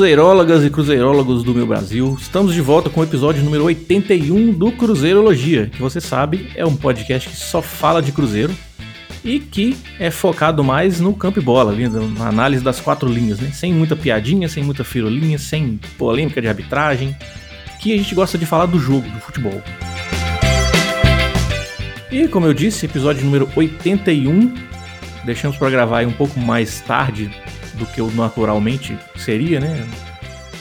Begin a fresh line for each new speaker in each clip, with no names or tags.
Cruzeirólogas e cruzeirólogos do meu Brasil, estamos de volta com o episódio número 81 do Cruzeirologia, que você sabe é um podcast que só fala de Cruzeiro e que é focado mais no campo e bola, na análise das quatro linhas, né? Sem muita piadinha, sem muita firolinha, sem polêmica de arbitragem, que a gente gosta de falar do jogo, do futebol. E como eu disse, episódio número 81, deixamos para gravar um pouco mais tarde do que o naturalmente seria, né?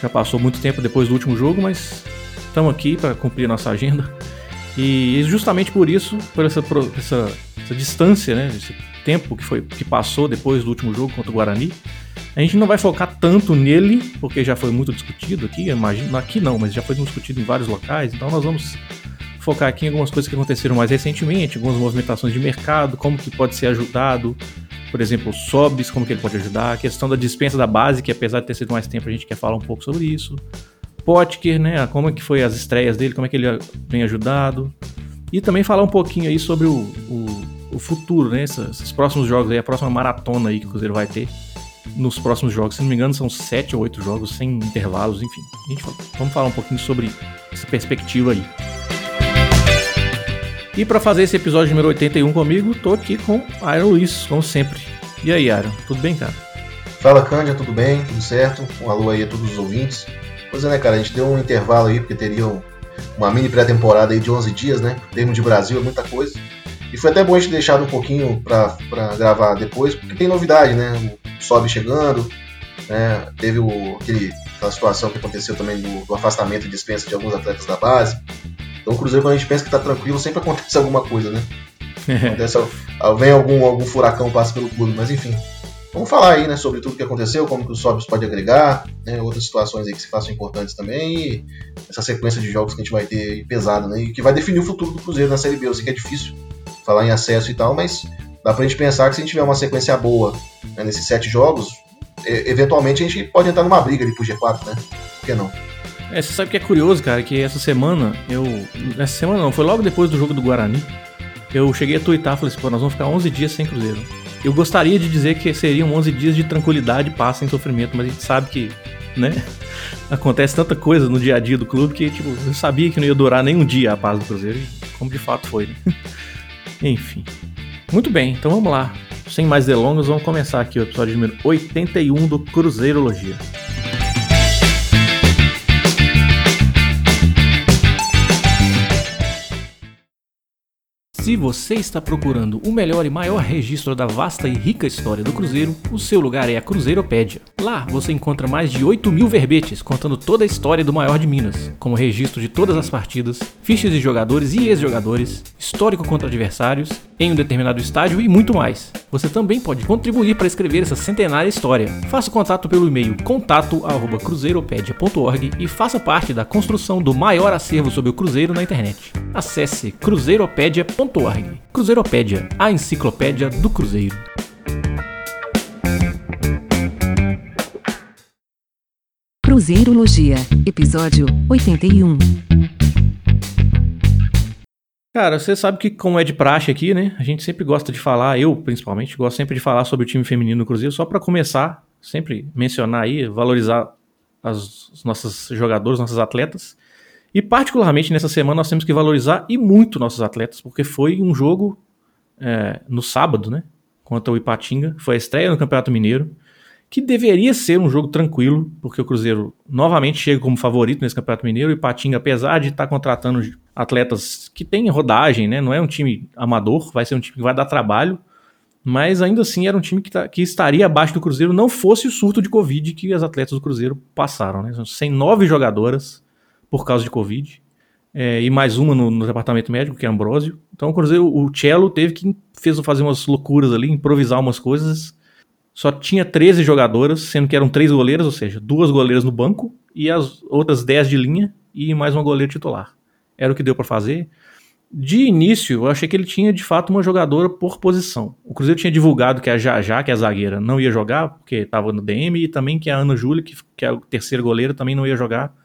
Já passou muito tempo depois do último jogo, mas estamos aqui para cumprir nossa agenda. E justamente por isso, por essa, por essa, essa, distância, né? Esse tempo que, foi, que passou depois do último jogo contra o Guarani, a gente não vai focar tanto nele, porque já foi muito discutido aqui, imagino, aqui não, mas já foi discutido em vários locais, então nós vamos focar aqui em algumas coisas que aconteceram mais recentemente, algumas movimentações de mercado, como que pode ser ajudado, por exemplo, Sobs, como que ele pode ajudar, a questão da dispensa da base, que apesar de ter sido mais tempo, a gente quer falar um pouco sobre isso. Potker, né, como é que foi as estreias dele, como é que ele vem ajudado. E também falar um pouquinho aí sobre o, o, o futuro, né, esses, esses, próximos jogos aí, a próxima maratona aí que o Cruzeiro vai ter nos próximos jogos. Se não me engano, são sete ou oito jogos sem intervalos, enfim. A gente, vamos falar um pouquinho sobre essa perspectiva aí. E para fazer esse episódio número 81 comigo, tô aqui com Aaron Luiz, como sempre. E aí, Aaron, tudo bem, cara?
Fala, Cândia, tudo bem? Tudo certo? Um alô aí a todos os ouvintes. Pois é, né, cara, a gente deu um intervalo aí, porque teria uma mini pré-temporada aí de 11 dias, né? Em termos de Brasil, é muita coisa. E foi até bom a gente deixar um pouquinho para gravar depois, porque tem novidade, né? O Sobe chegando, né? Teve o, aquele, aquela situação que aconteceu também do, do afastamento e dispensa de alguns atletas da base. Então o Cruzeiro, quando a gente pensa que tá tranquilo, sempre acontece alguma coisa, né? Acontece, vem algum, algum furacão passa pelo clube, mas enfim. Vamos falar aí, né, sobre tudo que aconteceu, como que o Sobis pode agregar, né, outras situações aí que se façam importantes também e essa sequência de jogos que a gente vai ter aí pesada, né, e que vai definir o futuro do Cruzeiro na Série B. Eu sei que é difícil falar em acesso e tal, mas dá pra gente pensar que se a gente tiver uma sequência boa né, nesses sete jogos, eventualmente a gente pode entrar numa briga ali pro G4, né? Por que não?
É, você sabe o que é curioso, cara, que essa semana, eu. Essa semana não, foi logo depois do jogo do Guarani. Eu cheguei a twittar, falei assim, pô, nós vamos ficar 11 dias sem Cruzeiro. Eu gostaria de dizer que seriam 11 dias de tranquilidade, paz, sem sofrimento, mas a gente sabe que, né, acontece tanta coisa no dia a dia do clube que, tipo, eu sabia que não ia durar nem um dia a paz do Cruzeiro, como de fato foi, né? Enfim. Muito bem, então vamos lá. Sem mais delongas, vamos começar aqui o episódio número 81 do Cruzeirologia. Se você está procurando o melhor e maior registro da vasta e rica história do Cruzeiro, o seu lugar é a Cruzeiropédia. Lá você encontra mais de 8 mil verbetes contando toda a história do maior de Minas, como registro de todas as partidas, fichas de jogadores e ex-jogadores, histórico contra adversários, em um determinado estádio e muito mais. Você também pode contribuir para escrever essa centenária história. Faça contato pelo e-mail contato@cruzeiropedia.org e faça parte da construção do maior acervo sobre o Cruzeiro na internet. Acesse cruzeiropedia.org. Cruzeiropédia, a enciclopédia do Cruzeiro.
Cruzeirologia, episódio 81.
Cara, você sabe que como é de praxe aqui, né? A gente sempre gosta de falar, eu principalmente, gosto sempre de falar sobre o time feminino do Cruzeiro, só para começar, sempre mencionar aí, valorizar as, os nossos jogadores, nossos atletas. E particularmente nessa semana nós temos que valorizar e muito nossos atletas, porque foi um jogo é, no sábado, né? Contra o Ipatinga, foi a estreia no Campeonato Mineiro que deveria ser um jogo tranquilo, porque o Cruzeiro novamente chega como favorito nesse Campeonato Mineiro e Patinga, apesar de estar tá contratando atletas que têm rodagem, né? Não é um time amador, vai ser um time que vai dar trabalho, mas ainda assim era um time que, tá, que estaria abaixo do Cruzeiro, não fosse o surto de Covid que as atletas do Cruzeiro passaram, né? Sem nove jogadoras por causa de Covid. É, e mais uma no, no, departamento médico, que é Ambrósio. Então o Cruzeiro, o Cello teve que fez fazer umas loucuras ali, improvisar umas coisas só tinha 13 jogadoras, sendo que eram três goleiras, ou seja, duas goleiras no banco e as outras 10 de linha e mais uma goleira titular. Era o que deu para fazer. De início, eu achei que ele tinha de fato uma jogadora por posição. O Cruzeiro tinha divulgado que a Jajá, que é a zagueira, não ia jogar, porque estava no DM, e também que a Ana Júlia, que, que é a terceira goleira, também não ia jogar,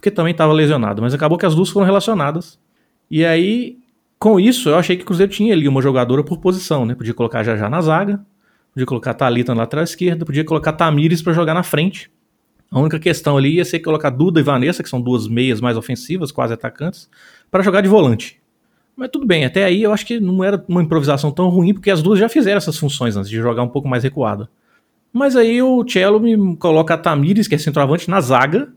porque também estava lesionada. Mas acabou que as duas foram relacionadas. E aí, com isso, eu achei que o Cruzeiro tinha ali uma jogadora por posição, né? Podia colocar Jajá na zaga, Podia colocar Thalita na lateral esquerda, podia colocar Tamires para jogar na frente. A única questão ali ia ser colocar Duda e Vanessa, que são duas meias mais ofensivas, quase atacantes, para jogar de volante. Mas tudo bem, até aí eu acho que não era uma improvisação tão ruim, porque as duas já fizeram essas funções antes de jogar um pouco mais recuada. Mas aí o Cello me coloca a Tamires, que é centroavante, na zaga,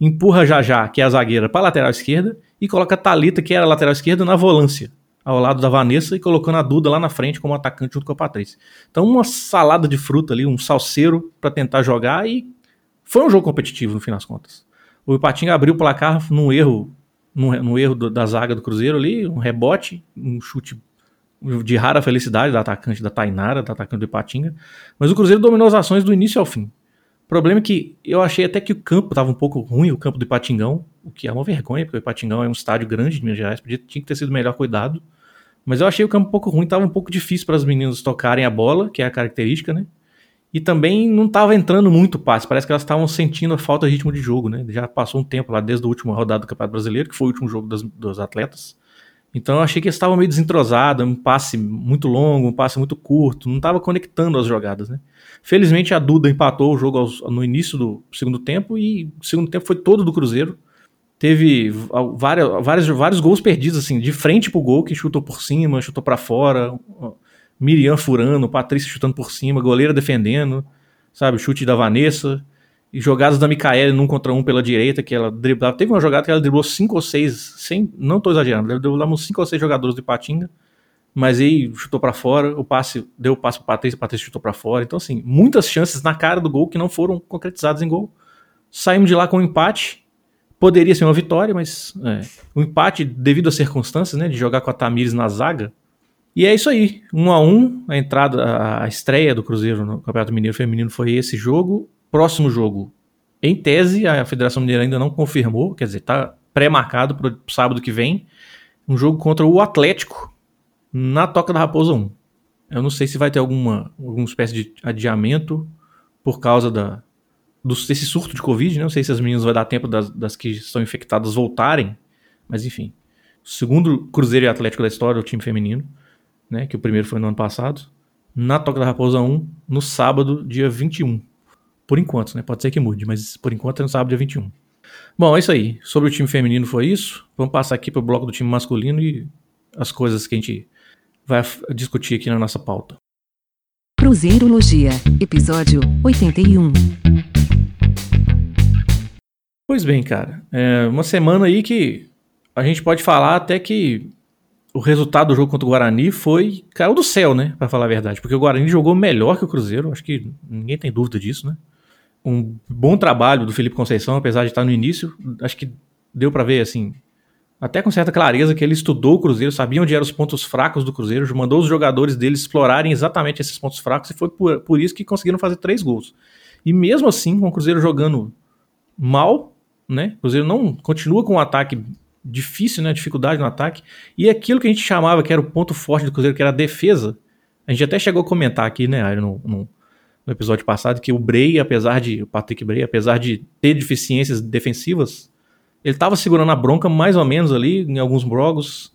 empurra Jajá, que é a zagueira, para a lateral esquerda, e coloca a Talita, que era a lateral esquerda, na volância, ao lado da Vanessa, e colocando a Duda lá na frente como atacante junto com a Patrícia. Então uma salada de fruta ali, um salseiro para tentar jogar e foi um jogo competitivo no fim das contas. O Ipatinga abriu o placar num erro, num, num erro do, da zaga do Cruzeiro ali, um rebote, um chute de rara felicidade da atacante da Tainara, da atacante do Ipatinga. Mas o Cruzeiro dominou as ações do início ao fim. O problema é que eu achei até que o campo estava um pouco ruim, o campo do Ipatingão, o que é uma vergonha, porque o Ipatingão é um estádio grande de Minas Gerais, podia, tinha que ter sido melhor cuidado. Mas eu achei o campo um pouco ruim, estava um pouco difícil para as meninas tocarem a bola, que é a característica, né? E também não estava entrando muito passe. Parece que elas estavam sentindo a falta de ritmo de jogo, né? Já passou um tempo lá desde a última rodada do Campeonato Brasileiro, que foi o último jogo das, dos atletas. Então eu achei que eles estavam meio desentrosados, um passe muito longo, um passe muito curto, não estava conectando as jogadas, né? Felizmente a Duda empatou o jogo aos, no início do segundo tempo e o segundo tempo foi todo do Cruzeiro. Teve várias, vários, vários gols perdidos, assim, de frente pro gol, que chutou por cima, chutou para fora. Miriam furando, Patrícia chutando por cima, goleira defendendo, sabe? Chute da Vanessa. E jogadas da Micaela num contra um pela direita, que ela driblava. Teve uma jogada que ela driblou cinco ou seis, sem, não tô exagerando, ela driblou uns cinco ou seis jogadores de Patinga, mas aí chutou para fora, o passe deu o passe para Patrícia, Patrícia chutou para fora. Então, assim, muitas chances na cara do gol que não foram concretizadas em gol. Saímos de lá com um empate. Poderia ser uma vitória, mas é, um empate devido às circunstâncias, né? De jogar com a Tamires na zaga e é isso aí, um a um, a entrada, a estreia do Cruzeiro no Campeonato Mineiro Feminino foi esse jogo. Próximo jogo, em tese, a Federação Mineira ainda não confirmou, quer dizer, está pré-marcado para o sábado que vem, um jogo contra o Atlético na Toca da Raposa 1. Eu não sei se vai ter alguma, alguma espécie de adiamento por causa da, do, desse surto de Covid, né? Não sei se as meninas vai dar tempo das, das que estão infectadas voltarem, mas enfim. Segundo Cruzeiro e Atlético da história, o time feminino né, que o primeiro foi no ano passado, na Toca da Raposa 1, no sábado, dia 21. Por enquanto, né? Pode ser que mude, mas por enquanto é no sábado, dia 21. Bom, é isso aí. Sobre o time feminino foi isso. Vamos passar aqui para o bloco do time masculino e as coisas que a gente vai discutir aqui na nossa pauta.
Cruzeirologia, episódio 81.
Pois bem, cara. É uma semana aí que a gente pode falar até que o resultado do jogo contra o Guarani foi. caiu do céu, né? Pra falar a verdade. Porque o Guarani jogou melhor que o Cruzeiro, acho que ninguém tem dúvida disso, né? Um bom trabalho do Felipe Conceição, apesar de estar no início. Acho que deu para ver, assim, até com certa clareza que ele estudou o Cruzeiro, sabia onde eram os pontos fracos do Cruzeiro, mandou os jogadores dele explorarem exatamente esses pontos fracos e foi por, por isso que conseguiram fazer três gols. E mesmo assim, com o Cruzeiro jogando mal, né? O Cruzeiro não continua com um ataque difícil, né? Dificuldade no ataque. E aquilo que a gente chamava que era o ponto forte do Cruzeiro, que era a defesa. A gente até chegou a comentar aqui, né, no, no, no episódio passado, que o Bray, apesar de. O Patrick Bray, apesar de ter deficiências defensivas, ele estava segurando a bronca mais ou menos ali, em alguns jogos.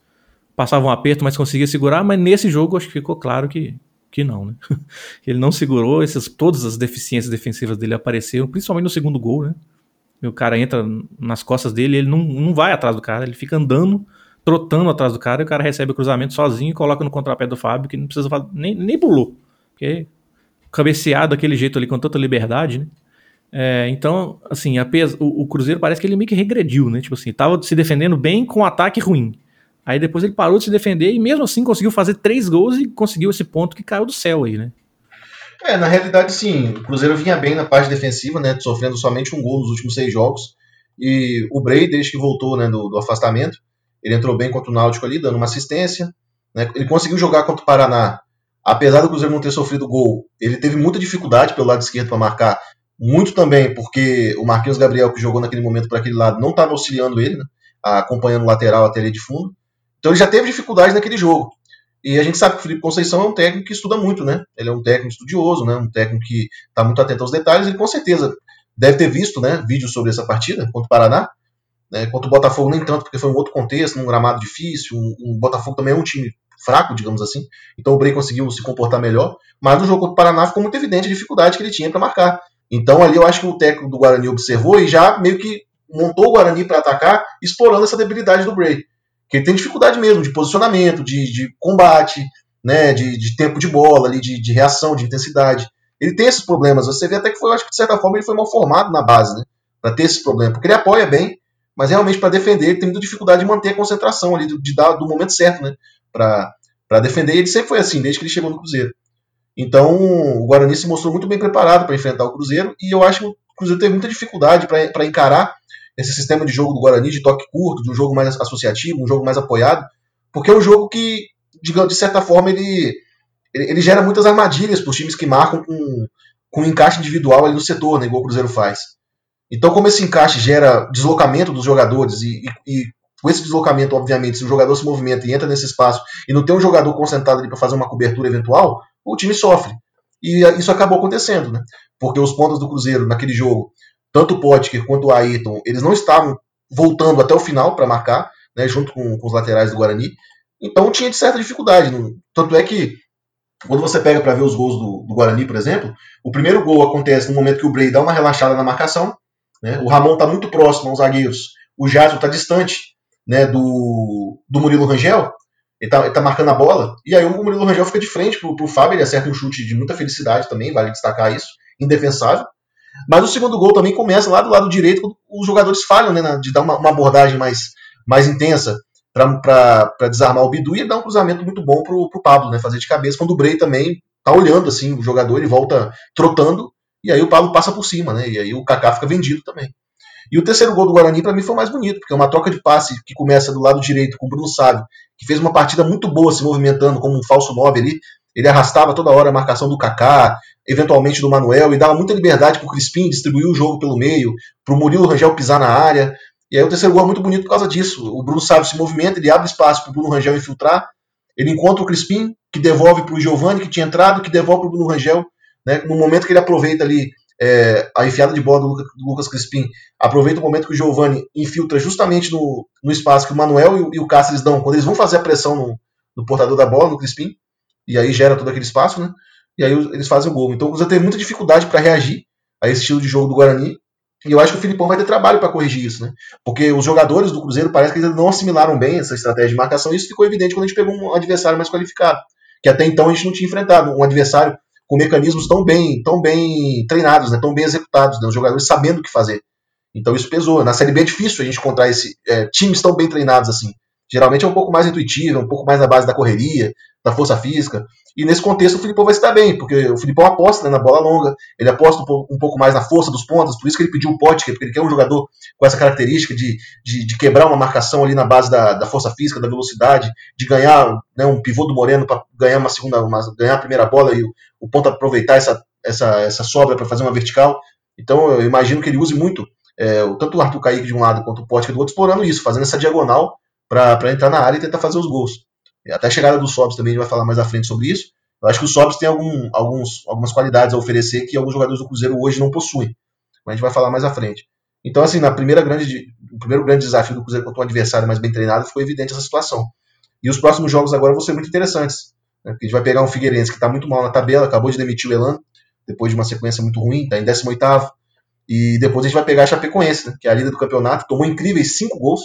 Passava um aperto, mas conseguia segurar, mas nesse jogo acho que ficou claro que, que não, né? Ele não segurou, essas, todas as deficiências defensivas dele apareceram, principalmente no segundo gol, né? o cara entra nas costas dele, ele não, não vai atrás do cara, ele fica andando, trotando atrás do cara, e o cara recebe o cruzamento sozinho e coloca no contrapé do Fábio, que não precisa nem, nem pulou. Porque cabeceado daquele jeito ali com tanta liberdade, né? É, então, assim, a, o, o, Cruzeiro parece que ele meio que regrediu, né? Tipo assim, tava se defendendo bem com um ataque ruim. Aí depois ele parou de se defender e mesmo assim conseguiu fazer três gols e conseguiu esse ponto que caiu do céu aí, né?
É, na realidade, sim. O Cruzeiro vinha bem na parte defensiva, né? Sofrendo somente um gol nos últimos seis jogos. E o Bray, desde que voltou né, do, do afastamento, ele entrou bem contra o Náutico ali, dando uma assistência. Né? Ele conseguiu jogar contra o Paraná. Apesar do Cruzeiro não ter sofrido gol, ele teve muita dificuldade pelo lado esquerdo para marcar. Muito também porque o Marquinhos Gabriel, que jogou naquele momento para aquele lado, não estava auxiliando ele, né? acompanhando o lateral até ali de fundo. Então ele já teve dificuldade naquele jogo. E a gente sabe que o Felipe Conceição é um técnico que estuda muito, né? Ele é um técnico estudioso, né? Um técnico que está muito atento aos detalhes. Ele com certeza deve ter visto, né? Vídeos sobre essa partida contra o Paraná. Né? Contra o Botafogo nem tanto, porque foi um outro contexto, num gramado difícil. Um, um Botafogo também é um time fraco, digamos assim. Então o Bray conseguiu se comportar melhor. Mas no jogo contra o Paraná ficou muito evidente a dificuldade que ele tinha para marcar. Então ali eu acho que o técnico do Guarani observou e já meio que montou o Guarani para atacar, explorando essa debilidade do Bray. Que ele tem dificuldade mesmo de posicionamento, de, de combate, né, de, de, tempo de bola, ali, de, de, reação, de intensidade. Ele tem esses problemas. Você vê até que foi, acho que de certa forma ele foi mal formado na base, né, para ter esses problemas. Porque ele apoia bem, mas realmente para defender ele tem muita dificuldade de manter a concentração ali, de, de dar do momento certo, né, para defender. Ele sempre foi assim, desde que ele chegou no Cruzeiro. Então, o Guarani se mostrou muito bem preparado para enfrentar o Cruzeiro e eu acho que o Cruzeiro teve muita dificuldade para encarar esse sistema de jogo do Guarani, de toque curto, de um jogo mais associativo, um jogo mais apoiado, porque é um jogo que, digamos, de certa forma, ele, ele, ele gera muitas armadilhas para os times que marcam com, com um encaixe individual ali no setor, né, igual o Cruzeiro faz. Então, como esse encaixe gera deslocamento dos jogadores e, e, e com esse deslocamento, obviamente, se o jogador se movimenta e entra nesse espaço e não tem um jogador concentrado ali para fazer uma cobertura eventual, o time sofre. E isso acabou acontecendo, né? Porque os pontos do Cruzeiro naquele jogo, tanto o Potker quanto o Ayrton, eles não estavam voltando até o final para marcar, né, junto com, com, os laterais do Guarani. Então tinha de certa dificuldade. Tanto é que, quando você pega para ver os gols do, do, Guarani, por exemplo, o primeiro gol acontece no momento que o Bray dá uma relaxada na marcação. Né, o Ramon está muito próximo aos zagueiros, o Jadson está distante né, do, do Murilo Rangel, ele tá, ele tá, marcando a bola, e aí o Murilo Rangel fica de frente pro, pro Fábio, ele acerta um chute de muita felicidade também, vale destacar isso, indefensável. Mas o segundo gol também começa lá do lado direito, quando os jogadores falham, né, de dar uma, uma abordagem mais, mais intensa para desarmar o Bidu, e dá um cruzamento muito bom pro, pro Pablo, né, fazer de cabeça, quando o Bray também tá olhando assim o jogador, ele volta trotando, e aí o Pablo passa por cima, né, e aí o Kaká fica vendido também. E o terceiro gol do Guarani, para mim, foi mais bonito, porque é uma troca de passe que começa do lado direito com o Bruno Sávio, que fez uma partida muito boa se movimentando como um falso 9 ali. Ele arrastava toda hora a marcação do Kaká, eventualmente do Manuel, e dava muita liberdade para o Crispim distribuir o jogo pelo meio, para o Murilo Rangel pisar na área. E aí o terceiro gol é muito bonito por causa disso. O Bruno Sávio se movimenta, ele abre espaço para o Bruno Rangel infiltrar, ele encontra o Crispim, que devolve para o Giovani, que tinha entrado, que devolve para o Bruno Rangel. Né, no momento que ele aproveita ali é, a enfiada de bola do, do, Lucas Crispim aproveita o momento que o Giovani infiltra justamente no, no espaço que o Manuel e o, e o Cáceres dão, quando eles vão fazer a pressão no, no, portador da bola, no Crispim, e aí gera todo aquele espaço, né? E aí eles fazem o gol. Então o Cruzeiro teve muita dificuldade para reagir a esse estilo de jogo do Guarani. E eu acho que o Filipão vai ter trabalho para corrigir isso, né? Porque os jogadores do Cruzeiro parece que eles não assimilaram bem essa estratégia de marcação. E isso ficou evidente quando a gente pegou um adversário mais qualificado. Que até então a gente não tinha enfrentado. Um adversário com mecanismos tão bem, tão bem treinados, né, tão bem executados, né, os jogadores sabendo o que fazer. Então isso pesou. Na Série B é difícil a gente encontrar esse, é, times tão bem treinados assim. Geralmente é um pouco mais intuitivo, um pouco mais na base da correria, da força física. E nesse contexto o Filipão vai se dar bem, porque o Filipão aposta né, na bola longa, ele aposta um pouco, mais na força dos pontas, por isso que ele pediu o Potker, porque ele quer um jogador com essa característica de, de, de quebrar uma marcação ali na base da, da força física, da velocidade, de ganhar né, um pivô do Moreno para ganhar uma segunda, uma, ganhar a primeira bola e o, o ponto aproveitar essa, essa, essa sobra para fazer uma vertical. Então eu imagino que ele use muito é, tanto o Arthur Kaique de um lado quanto o Potker do outro, explorando isso, fazendo essa diagonal para entrar na área e tentar fazer os gols. Até a chegada do Sobs também, a gente vai falar mais à frente sobre isso. Eu acho que o Sobs tem algum, alguns, algumas qualidades a oferecer que alguns jogadores do Cruzeiro hoje não possuem. Mas a gente vai falar mais à frente. Então, assim, na primeira grande, o primeiro grande desafio do Cruzeiro contra um adversário mais bem treinado ficou evidente essa situação. E os próximos jogos agora vão ser muito interessantes. Né? Porque a gente vai pegar um Figueirense que está muito mal na tabela, acabou de demitir o Elan, depois de uma sequência muito ruim, está em 18 E depois a gente vai pegar a Chapecoense, né? que é a líder do campeonato, tomou incríveis 5 gols.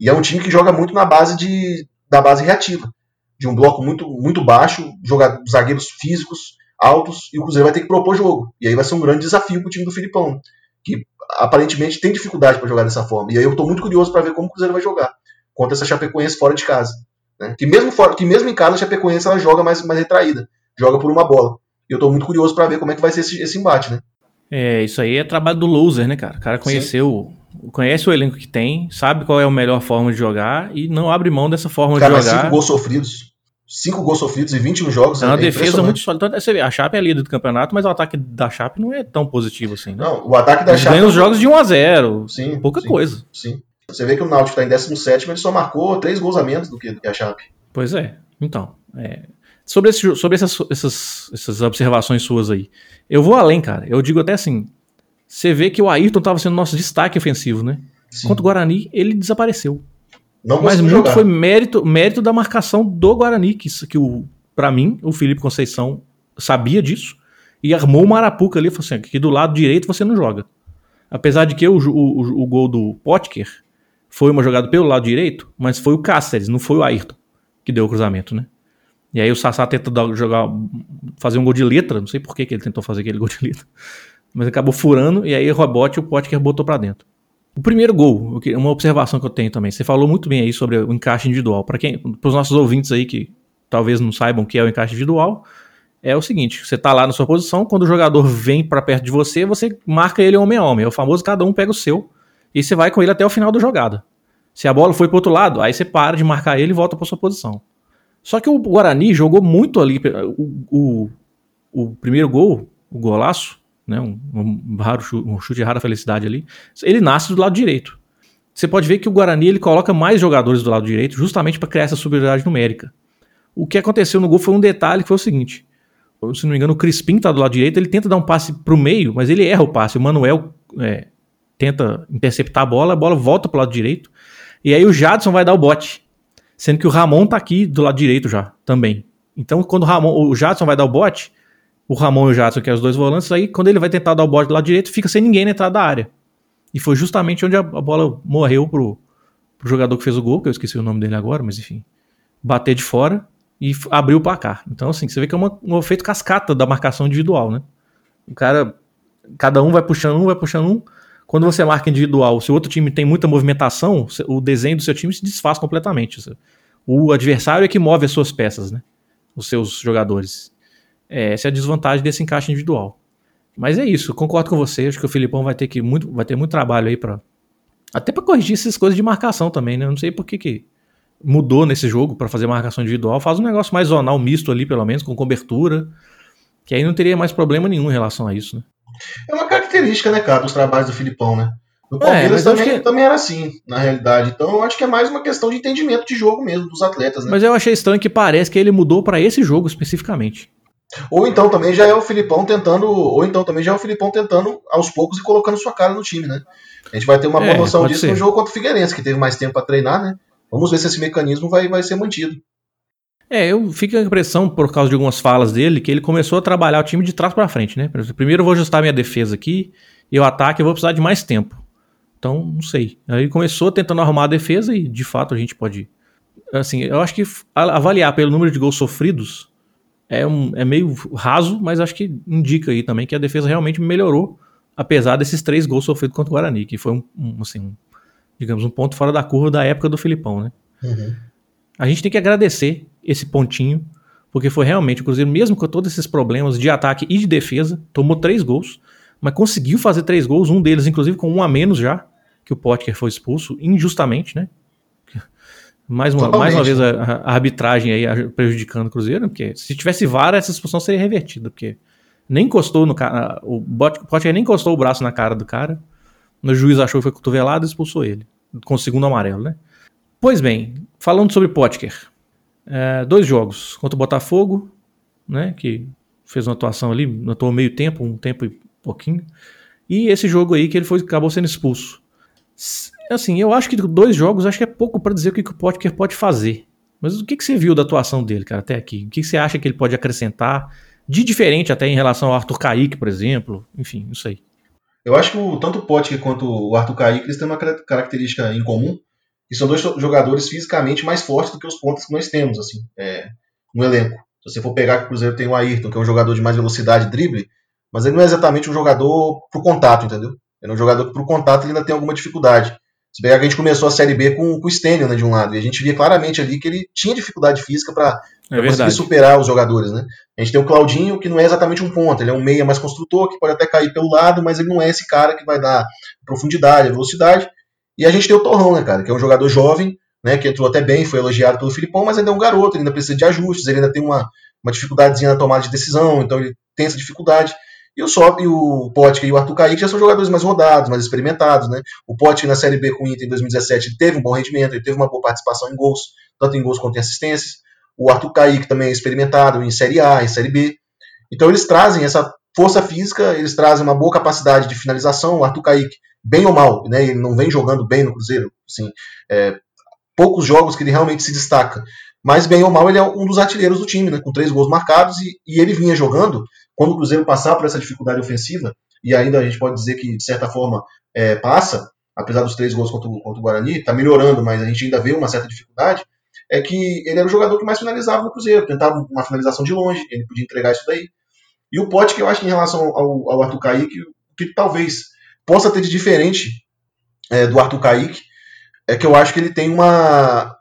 E é um time que joga muito na base de, da base reativa. De um bloco muito, muito baixo, joga, zagueiros físicos, altos, e o Cruzeiro vai ter que propor jogo. E aí vai ser um grande desafio para o time do Filipão, que aparentemente tem dificuldade para jogar dessa forma. E aí eu estou muito curioso para ver como o Cruzeiro vai jogar contra essa Chapecoense fora de casa. Né? Que, mesmo fora, que mesmo em casa a Chapecoense ela joga mais, mais retraída, joga por uma bola. E eu estou muito curioso para ver como é que vai ser esse, esse embate. Né?
É, isso aí é trabalho do loser, né, cara? O cara conheceu conhece o elenco que tem, sabe qual é a melhor forma de jogar e não abre mão dessa forma
Cara,
de jogar.
Cinco gols sofridos. Cinco gols sofridos em 21 jogos.
É uma é defesa muito sólida. Então, você vê, a Chape é líder do campeonato, mas o ataque da Chape não é tão positivo assim. Né?
Não, o ataque da
Eles
Chape.
ganha os jogos de 1 a 0 Sim. Pouca
sim,
coisa.
Sim. Você vê que o Náutico está em 17, mas ele só marcou três gols a menos do que, do que a Chape.
Pois é. Então, é, sobre, esse, sobre essas, essas, essas observações suas aí, eu vou além, cara. Eu digo até assim: você vê que o Ayrton estava sendo nosso destaque ofensivo, né? Sim. Contra o Guarani, ele desapareceu. Não Mas muito jogar. foi mérito, mérito da marcação do Guarani, que, que o, para mim, o Felipe Conceição sabia disso e armou uma arapuca ali, falou assim, aqui do lado direito você não joga. Apesar de que o, o, o gol do Potker foi uma jogada pelo lado direito, mas foi o Cáceres, não foi o Ayrton que deu o cruzamento, né? E aí o Sassá tentou dar, jogar, fazer um gol de letra, não sei por que, que ele tentou fazer aquele gol de letra, mas acabou furando e aí o rebote o Potker botou para dentro. O primeiro gol, uma observação que eu tenho também, você falou muito bem aí sobre o encaixe individual. Para quem, para os nossos ouvintes aí que talvez não saibam o que é o encaixe individual, é o seguinte: você tá lá na sua posição, quando o jogador vem para perto de você, você marca ele homem a homem. É o famoso cada um pega o seu e você vai com ele até o final da jogada. Se a bola foi pro outro lado, aí você para de marcar ele e volta para sua posição. Só que o Guarani jogou muito ali. O, o, o primeiro gol, o golaço, né, um, um, raro chute, um chute de rara felicidade ali, ele nasce do lado direito. Você pode ver que o Guarani ele coloca mais jogadores do lado direito justamente para criar essa superioridade numérica. O que aconteceu no gol foi um detalhe que foi o seguinte: se não me engano, o Crispim está do lado direito, ele tenta dar um passe para o meio, mas ele erra o passe. O Manuel é, tenta interceptar a bola, a bola volta para o lado direito, e aí o Jadson vai dar o bote. Sendo que o Ramon tá aqui do lado direito já, também. Então, quando o, Ramon, o Jadson vai dar o bote, o Ramon e o Jadson, que é os dois volantes, aí quando ele vai tentar dar o bote do lado direito, fica sem ninguém na entrada da área. E foi justamente onde a, bola morreu pro, pro jogador que fez o gol, que eu esqueci o nome dele agora, mas enfim. Bater de fora e abrir o placar. Então, assim, você vê que é uma, um efeito cascata da marcação individual, né? O cara, cada um vai puxando um, vai puxando um. Quando você marca individual, se o outro time tem muita movimentação, o desenho do seu time se desfaz completamente. O adversário é que move as suas peças, né? Os seus jogadores. É, essa é a desvantagem desse encaixe individual. Mas é isso, concordo com você. Acho que o Filipão vai ter que muito, vai ter muito trabalho aí para até para corrigir essas coisas de marcação também, né? não sei por que, que mudou nesse jogo para fazer marcação individual. Faz um negócio mais zonal, misto ali, pelo menos, com cobertura. Que aí não teria mais problema nenhum em relação a isso, né?
É uma característica, né, cara, dos trabalhos do Filipão, né? No é, Palmeiras é, também, que... também era assim, na realidade. Então eu acho que é mais uma questão de entendimento de jogo mesmo dos atletas, né?
Mas eu achei estranho que parece que ele mudou para esse jogo especificamente.
Ou então também já é o Filipão tentando, ou então também já é o Filipão tentando aos poucos e colocando sua cara no time, né? A gente vai ter uma boa é, noção disso ser. no jogo contra o Figueirense, que teve mais tempo para treinar, né? Vamos ver se esse mecanismo vai, vai ser mantido.
É, eu fico com a impressão, por causa de algumas falas dele, que ele começou a trabalhar o time de trás para frente, né? Primeiro eu vou ajustar minha defesa aqui, e o ataque eu vou precisar de mais tempo. Então, não sei. Aí ele começou tentando arrumar a defesa e, de fato, a gente pode... Assim, eu acho que avaliar pelo número de gols sofridos é, um, é meio raso, mas acho que indica aí também que a defesa realmente melhorou, apesar desses três gols sofridos contra o Guarani, que foi um, um assim, um, digamos, um ponto fora da curva da época do Filipão, né? Uhum. A gente tem que agradecer esse pontinho, porque foi realmente o Cruzeiro, mesmo com todos esses problemas de ataque e de defesa, tomou três gols, mas conseguiu fazer três gols, um deles, inclusive, com um a menos já, que o Potker foi expulso, injustamente, né? Mais uma, mais uma vez a, a, arbitragem aí prejudicando o Cruzeiro, porque se tivesse VAR, essa expulsão seria revertida, porque nem encostou no cara, o Potker nem encostou o braço na cara do cara, o juiz achou que foi cotovelado e expulsou ele, com o segundo amarelo, né? Pois bem, falando sobre Potker, é, dois jogos contra o Botafogo, né, que fez uma atuação ali, atuou meio tempo, um tempo e pouquinho, e esse jogo aí que ele foi, acabou sendo expulso. Assim, eu acho que dois jogos acho que é pouco para dizer o que, que o Potker pode fazer. Mas o que, que você viu da atuação dele, cara, até aqui? O que, que você acha que ele pode acrescentar de diferente até em relação ao Arthur Kaique, por exemplo? Enfim, não sei.
Eu acho que o, tanto o Potker quanto o Arthur Kaique eles têm uma característica em comum, que são dois jogadores fisicamente mais fortes do que os pontos que nós temos assim, é, no elenco. Se você for pegar que o Cruzeiro tem o Ayrton, que é um jogador de mais velocidade drible, mas ele não é exatamente um jogador pro contato, entendeu? Ele é um jogador que pro contato ele ainda tem alguma dificuldade. Se pegar que a gente começou a Série B com, com o Stênio, né, de um lado, e a gente via claramente ali que ele tinha dificuldade física para é conseguir superar os jogadores, né? A gente tem o Claudinho, que não é exatamente um ponto, ele é um meia mais construtor, que pode até cair pelo lado, mas ele não é esse cara que vai dar profundidade, velocidade. E a gente tem o Torrão, né, cara, que é um jogador jovem, né, que entrou até bem, foi elogiado pelo Filipão, mas ainda é um garoto, ele ainda precisa de ajustes, ele ainda tem uma, uma dificuldadezinha na tomada de decisão, então ele tem essa dificuldade. E o Sop, o Potka e o Arthur Kaique já são jogadores mais rodados, mais experimentados, né? O Potka na Série B com o Inter em 2017 teve um bom rendimento, ele teve uma boa participação em gols, tanto em gols quanto em assistências. O Arthur Kaique também é experimentado em Série A, em Série B. Então eles trazem essa força física, eles trazem uma boa capacidade de finalização. O Arthur Kaique bem ou mal, né? Ele não vem jogando bem no Cruzeiro, assim, é, poucos jogos que ele realmente se destaca. Mas bem ou mal ele é um dos artilheiros do time, né? Com três gols marcados e, e ele vinha jogando quando o Cruzeiro passar por essa dificuldade ofensiva, e ainda a gente pode dizer que, de certa forma, é, passa, apesar dos três gols contra, o, contra o Guarani, está melhorando, mas a gente ainda vê uma certa dificuldade, é que ele era o jogador que mais finalizava no Cruzeiro, tentava uma finalização de longe, ele podia entregar isso daí. E o Pote, que eu acho que em relação ao, ao Arthur Kaique, que talvez possa ter de diferente é, do Arthur Kaique, é que eu acho que ele tem uma,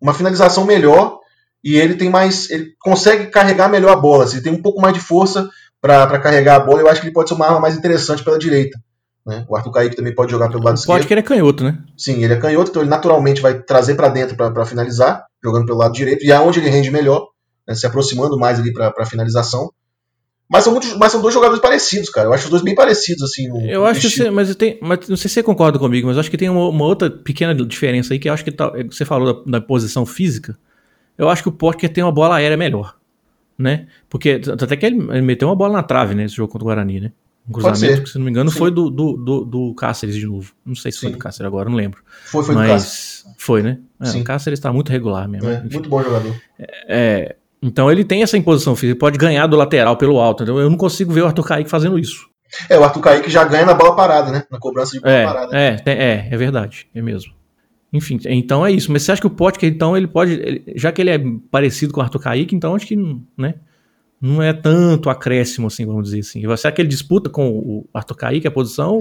uma finalização melhor e ele tem mais. ele consegue carregar melhor a bola. Assim, ele tem um pouco mais de força para carregar a bola. Eu acho que ele pode ser uma arma mais interessante pela direita. Né? O Arthur Kaique também pode jogar pelo lado esquerdo.
Pode que ele é canhoto, né?
Sim, ele é canhoto, então ele naturalmente vai trazer para dentro para finalizar, jogando pelo lado direito, e é onde ele rende melhor, né? se aproximando mais ali para finalização. Mas são, muitos, mas são dois jogadores parecidos, cara. Eu acho os dois bem parecidos, assim. No,
eu acho que você, mas, tem, mas não sei se você concorda comigo, mas eu acho que tem uma, uma outra pequena diferença aí, que eu acho que tá, você falou da, da, posição física. Eu acho que o Potker tem uma bola aérea melhor, né? Porque até que ele, ele, meteu uma bola na trave, né? Esse jogo contra o Guarani, né? Um cruzamento que, se não me engano, Sim. foi do, do, do, do, Cáceres de novo. Não sei se Sim. foi do Cáceres agora, não lembro.
Foi, foi
mas
do Cáceres.
Foi, né? É. O Cáceres está muito regular mesmo.
É, muito bom jogador.
É, então ele tem essa imposição física, ele pode ganhar do lateral pelo alto. Então eu não consigo ver o Arthur Kaique fazendo isso.
É, o Arthur Kaique já ganha na bola parada, né? Na cobrança de bola
é,
parada.
É, é, é verdade, é mesmo. Enfim, então é isso. Mas você acha que o Potker, então, ele pode. Ele, já que ele é parecido com o Arthur Kaique, então acho que né, não é tanto acréscimo, assim, vamos dizer assim. Será que ele disputa com o Arthur Kaique a posição?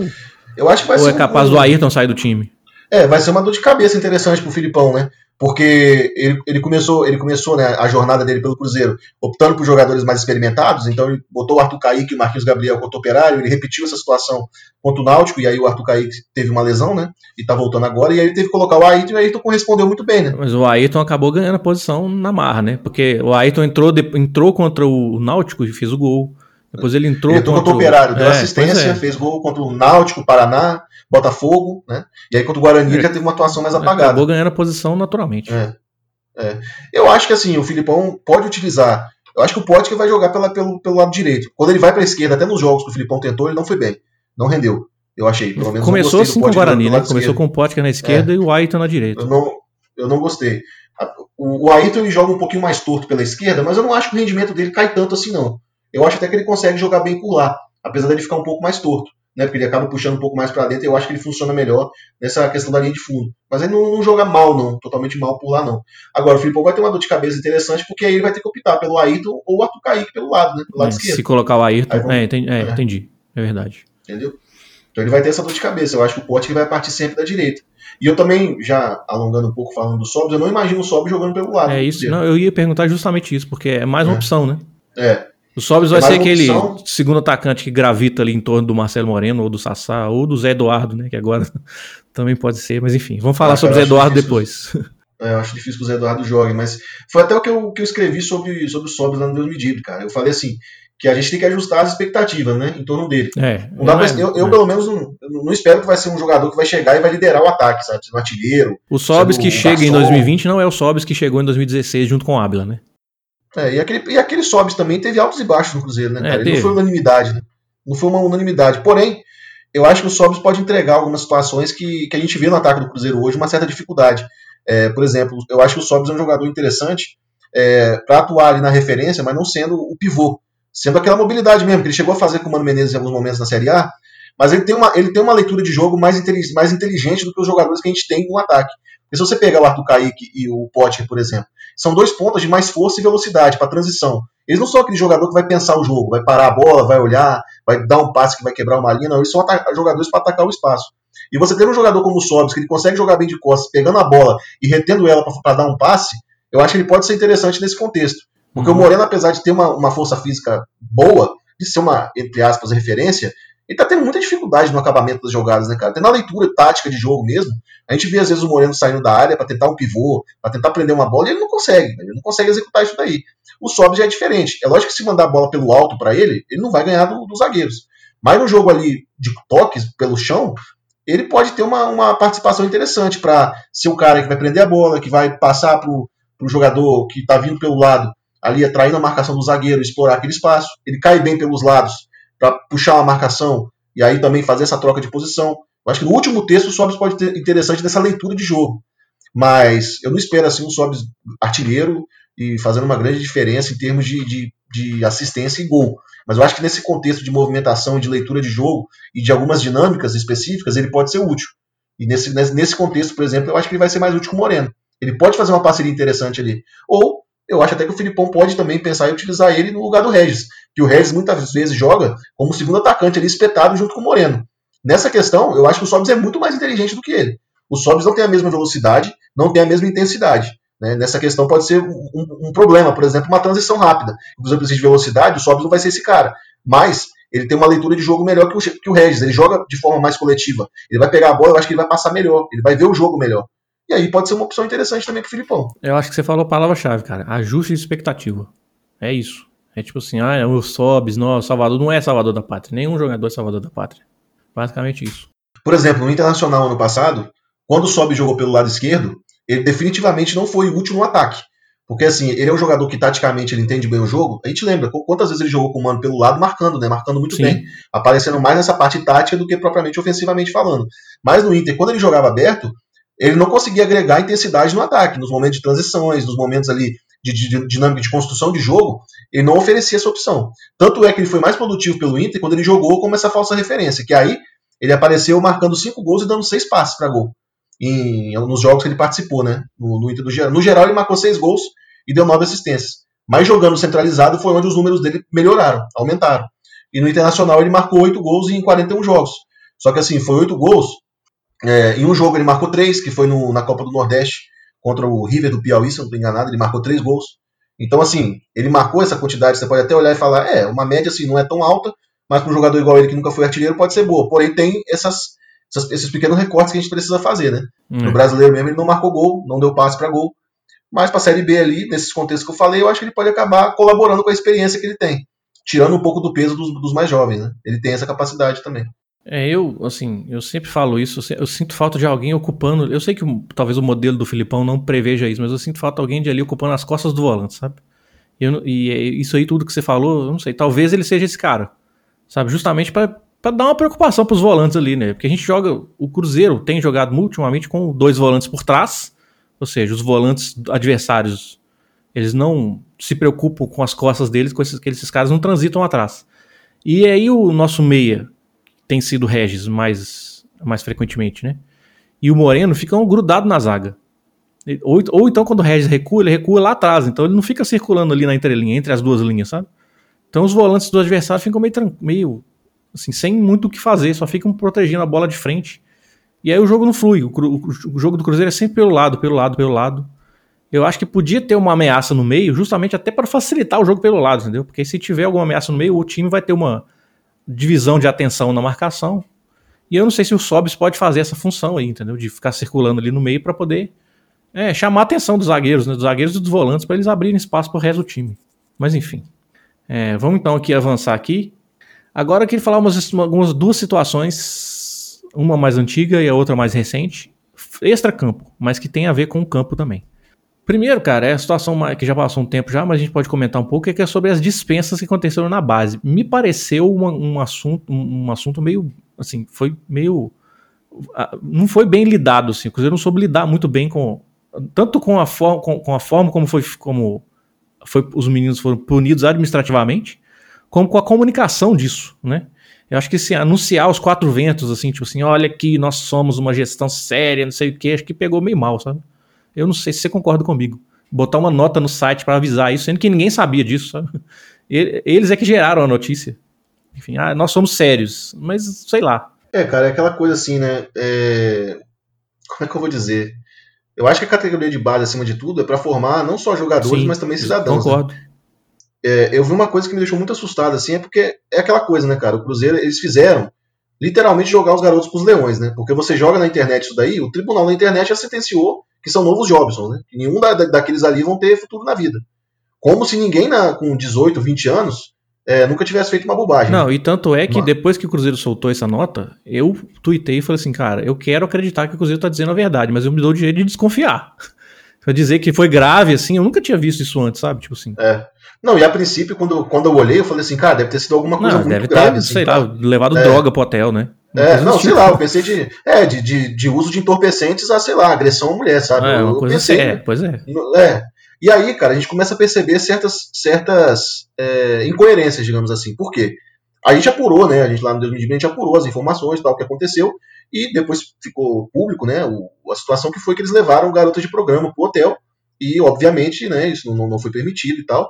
Eu acho que vai
ou
ser.
Ou é capaz um... do Ayrton sair do time?
É, vai ser uma dor de cabeça interessante pro Filipão, né? porque ele, ele começou, ele começou né, a jornada dele pelo Cruzeiro optando por jogadores mais experimentados, então ele botou o Arthur Kaique e o Marquinhos Gabriel contra o Operário, ele repetiu essa situação contra o Náutico, e aí o Arthur Kaique teve uma lesão, né, e tá voltando agora, e aí ele teve que colocar o Ayrton, e o Ayrton correspondeu muito bem, né.
Mas o Ayrton acabou ganhando a posição na marra, né, porque o Ayrton entrou, entrou contra o Náutico e fez o gol, depois ele entrou,
ele entrou
contra,
contra o Operário, deu é, assistência, é. fez gol contra o Náutico, Paraná, Botafogo, né? E aí contra o Guarani ele já teve uma atuação mais apagada.
Acabou ganhando a posição naturalmente.
É. É. Eu acho que assim, o Filipão pode utilizar. Eu acho que o Potker vai jogar pela, pelo, pelo lado direito. Quando ele vai para a esquerda, até nos jogos que o Filipão tentou, ele não foi bem. Não rendeu. Eu achei. Pelo menos
Começou assim com o Guarani, né? Começou com o Potker na esquerda é. e o Ayrton na direita.
Eu não, eu não gostei. O, o Ayrton ele joga um pouquinho mais torto pela esquerda, mas eu não acho que o rendimento dele cai tanto assim, não. Eu acho até que ele consegue jogar bem por lá, apesar dele ficar um pouco mais torto né? Porque ele acaba puxando um pouco mais para dentro e eu acho que ele funciona melhor nessa questão da linha de fundo. Mas ele não, não, joga mal, não, totalmente mal por lá, não. Agora, o Filipão vai ter uma dor de cabeça interessante, porque aí ele vai ter que optar pelo Ayrton ou o Arthur Kaique pelo lado, né? Pelo lado
é,
esquerdo.
Se colocar o Ayrton, vamos... é, entendi, é, é, entendi, é verdade.
Entendeu? Então ele vai ter essa dor de cabeça. Eu acho que o Pote vai partir sempre da direita. E eu também, já alongando um pouco falando do Sobs, eu não imagino o Sobs jogando pelo lado.
É isso, não, eu ia perguntar justamente isso, porque é mais uma é. opção, né?
É.
O Sobis vai ser aquele opção. segundo atacante que gravita ali em torno do Marcelo Moreno, ou do Sassá, ou do Zé Eduardo, né? Que agora também pode ser, mas enfim, vamos falar ah, sobre o Zé Eduardo depois.
É, eu acho difícil que o Zé Eduardo jogue, mas foi até o que eu, que eu escrevi sobre, sobre o Sobis lá no Deus Medido, cara. Eu falei assim, que a gente tem que ajustar as expectativas, né, em torno dele.
É,
não dá pra, eu, eu é. pelo menos, não, não, espero que vai ser um jogador que vai chegar e vai liderar o ataque, sabe? Sendo artilheiro.
O Sobis que chega em 2020 não é o Sobis que chegou em 2016 junto com o Ábila, né?
É, e aquele, e aquele Sobs também teve altos e baixos no Cruzeiro, né, é, cara? É, não foi unanimidade, né? Não foi uma unanimidade. Porém, eu acho que o Sobs pode entregar algumas situações que, que a gente vê no ataque do Cruzeiro hoje, uma certa dificuldade. É, por exemplo, eu acho que o Sobs é um jogador interessante é, para atuar ali na referência, mas não sendo o pivô. Sendo aquela mobilidade mesmo, que ele chegou a fazer com o Mano Menezes em alguns momentos na Série A, mas ele tem uma, ele tem uma leitura de jogo mais, mais inteligente do que os jogadores que a gente tem no ataque. Porque se você pegar o Arthur Kaique e o Potter, por exemplo, são dois pontos de mais força e velocidade para transição. Eles não são aquele jogador que vai pensar o jogo, vai parar a bola, vai olhar, vai dar um passe que vai quebrar uma linha, não. Eles são jogadores para atacar o espaço. E você ter um jogador como o Sobis, que ele consegue jogar bem de costas, pegando a bola e retendo ela para dar um passe, eu acho que ele pode ser interessante nesse contexto. Porque uhum. o Moreno, apesar de ter uma, uma força física boa, de ser uma, entre aspas, referência, ele tá tendo muita dificuldade no acabamento das jogadas, né, cara? Até na leitura tática de jogo mesmo. A gente vê às vezes o Moreno saindo da área para tentar um pivô, para tentar prender uma bola, e ele não consegue, ele não consegue executar isso daí. O Sobe já é diferente. É lógico que se mandar a bola pelo alto para ele, ele não vai ganhar do, dos zagueiros. Mas no jogo ali de toques pelo chão, ele pode ter uma, uma participação interessante para ser o cara que vai prender a bola, que vai passar pro, pro jogador que tá vindo pelo lado, ali atraindo a marcação do zagueiro, explorar aquele espaço. Ele cai bem pelos lados para puxar uma marcação e aí também fazer essa troca de posição. Eu acho que no último texto o Sobs pode ter interessante dessa leitura de jogo. Mas eu não espero assim um Sobs artilheiro e fazendo uma grande diferença em termos de, de de assistência e gol. Mas eu acho que nesse contexto de movimentação, de leitura de jogo e de algumas dinâmicas específicas, ele pode ser útil. E nesse, nesse contexto, por exemplo, eu acho que ele vai ser mais útil que o Moreno. Ele pode fazer uma parceria interessante ali. Ou eu acho até que o Filipão pode também pensar em utilizar ele no lugar do Regis. Que o Regis muitas vezes joga como segundo atacante ali, espetado junto com o Moreno. Nessa questão, eu acho que o Sobis é muito mais inteligente do que ele. O Sobis não tem a mesma velocidade, não tem a mesma intensidade. Né? Nessa questão pode ser um, um, problema, por exemplo, uma transição rápida. Você precisa de velocidade, o Sobis não vai ser esse cara. Mas ele tem uma leitura de jogo melhor que o, que o Regis. Ele joga de forma mais coletiva. Ele vai pegar a bola, eu acho que ele vai passar melhor. Ele vai ver o jogo melhor. E aí pode ser uma opção interessante também pro Filipão.
Eu acho que você falou a palavra-chave, cara. Ajuste de expectativa. É isso. É tipo assim, ah, é o Sobs, não, o Salvador não é Salvador da Pátria. Nenhum jogador é Salvador da Pátria. Basicamente isso.
Por exemplo, no Internacional ano passado, quando o Sobs jogou pelo lado esquerdo, ele definitivamente não foi útil no ataque. Porque assim, ele é um jogador que taticamente ele entende bem o jogo. A gente lembra quantas vezes ele jogou com o Mano pelo lado, marcando, né? Marcando muito Sim. bem. Aparecendo mais nessa parte tática do que propriamente ofensivamente falando. Mas no Inter, quando ele jogava aberto, ele não conseguia agregar intensidade no ataque, nos momentos de transições, nos momentos ali de, de, de, dinâmica de construção de jogo, ele não oferecia essa opção. Tanto é que ele foi mais produtivo pelo Inter quando ele jogou como essa falsa referência, que aí ele apareceu marcando cinco gols e dando seis passes para gol em, nos jogos que ele participou, né? No, no Inter do geral. No geral, ele marcou seis gols e deu nove assistências. Mas jogando centralizado foi onde os números dele melhoraram, aumentaram. E no Internacional ele marcou oito gols em 41 jogos. Só que assim, foi oito gols. É, em um jogo ele marcou três, que foi no, na Copa do Nordeste, contra o River do Piauí, se eu não estou enganado, ele marcou três gols. Então, assim, ele marcou essa quantidade, você pode até olhar e falar, é, uma média assim, não é tão alta, mas para um jogador igual ele que nunca foi artilheiro pode ser boa. Porém, tem essas, essas, esses pequenos recortes que a gente precisa fazer, né? Hum. No brasileiro mesmo ele não marcou gol, não deu passe para gol. Mas para a Série B ali, nesses contextos que eu falei, eu acho que ele pode acabar colaborando com a experiência que ele tem. Tirando um pouco do peso dos, dos mais jovens, né? Ele tem essa capacidade também.
É, eu, assim, eu sempre falo isso, eu sinto falta de alguém ocupando. Eu sei que talvez o modelo do Filipão não preveja isso, mas eu sinto falta de alguém de ali ocupando as costas do volante, sabe? Eu, e é isso aí, tudo que você falou, eu não sei, talvez ele seja esse cara, sabe? Justamente para dar uma preocupação para os volantes ali, né? Porque a gente joga, o Cruzeiro tem jogado ultimamente com dois volantes por trás, ou seja, os volantes adversários, eles não se preocupam com as costas deles, com esses, esses caras não transitam atrás. E aí o nosso meia tem sido Regis mais, mais frequentemente, né? E o Moreno fica grudado na zaga. Ou, ou então quando o Regis recua, ele recua lá atrás. Então ele não fica circulando ali na entrelinha, entre as duas linhas, sabe? Então os volantes do adversário ficam meio, meio assim, sem muito o que fazer, só ficam protegendo a bola de frente. E aí o jogo não flui. O, o, o, jogo do Cruzeiro é sempre pelo lado, pelo lado, pelo lado. Eu acho que podia ter uma ameaça no meio, justamente até para facilitar o jogo pelo lado, entendeu? Porque se tiver alguma ameaça no meio, o time vai ter uma divisão de atenção na marcação. E eu não sei se o Sobis pode fazer essa função aí, entendeu? De ficar circulando ali no meio para poder é, chamar a atenção dos zagueiros, né? Dos zagueiros e dos volantes, para eles abrirem espaço para o resto do time. Mas enfim. É, vamos então aqui avançar aqui. Agora eu queria falar umas, algumas duas situações, uma mais antiga e a outra mais recente, extra-campo, mas que tem a ver com o campo também. Primeiro, cara, é a situação que já passou um tempo já, mas a gente pode comentar um pouco, é que é sobre as dispensas que aconteceram na base. Me pareceu uma, um, assunto, um, um, assunto meio, assim, foi meio... Não foi bem lidado, assim, o Cruzeiro não soube lidar muito bem com... Tanto com a, for, com, com a forma como foi, como foi, os meninos foram punidos administrativamente, como com a comunicação disso, né? Eu acho que assim, anunciar os quatro ventos, assim, tipo assim, olha aqui, nós somos uma gestão séria, não sei o que, acho que pegou meio mal, sabe? Eu não sei se você concorda comigo. Botar uma nota no site para avisar isso, sendo que ninguém sabia disso, sabe? Eles é que geraram a notícia. Enfim, ah, nós somos sérios, mas sei lá.
É, cara, é aquela coisa assim, né? É... Como é que eu vou dizer? Eu acho que a categoria de base, acima de tudo, é para formar não só jogadores, Sim, mas também cidadãos. Né? Concordo. Né? É, eu vi uma coisa que me deixou muito assustado, assim, é porque é aquela coisa, né, cara? O Cruzeiro, eles fizeram literalmente jogar os garotos pros leões, né? Porque você joga na internet isso daí, o tribunal na internet já sentenciou que são novos Jobson, né? Que nenhum da, daqueles ali vão ter futuro na vida. Como se ninguém na, com 18, 20 anos é, nunca tivesse feito uma bobagem.
Não, e tanto é que depois que o Cruzeiro soltou essa nota, eu tuitei e falei assim, cara, eu quero acreditar que o Cruzeiro tá dizendo a verdade, mas eu me dou o direito de desconfiar. Pra dizer que foi grave, assim, eu nunca tinha visto isso antes, sabe? Tipo assim.
É. Não, e a princípio, quando, quando eu olhei, eu falei assim, cara, deve ter sido alguma coisa não, muito
deve
grave.
Ter, assim, sei tá? lá, levado é. droga pro hotel, né?
é, não, sei tipo. lá, eu pensei de, é, de, de, de, uso de entorpecentes a, sei lá, agressão à mulher, sabe?
É, eu, pensei, assim, é, pois é.
É. E aí, cara, a gente começa a perceber certas, certas é, incoerências, digamos assim. Por quê? A gente apurou, né? A gente lá no 2020 a gente apurou as informações tal que aconteceu e depois ficou público, né? O, a situação que foi que eles levaram garotas de programa pro hotel e, obviamente, né? Isso não, não foi permitido e tal.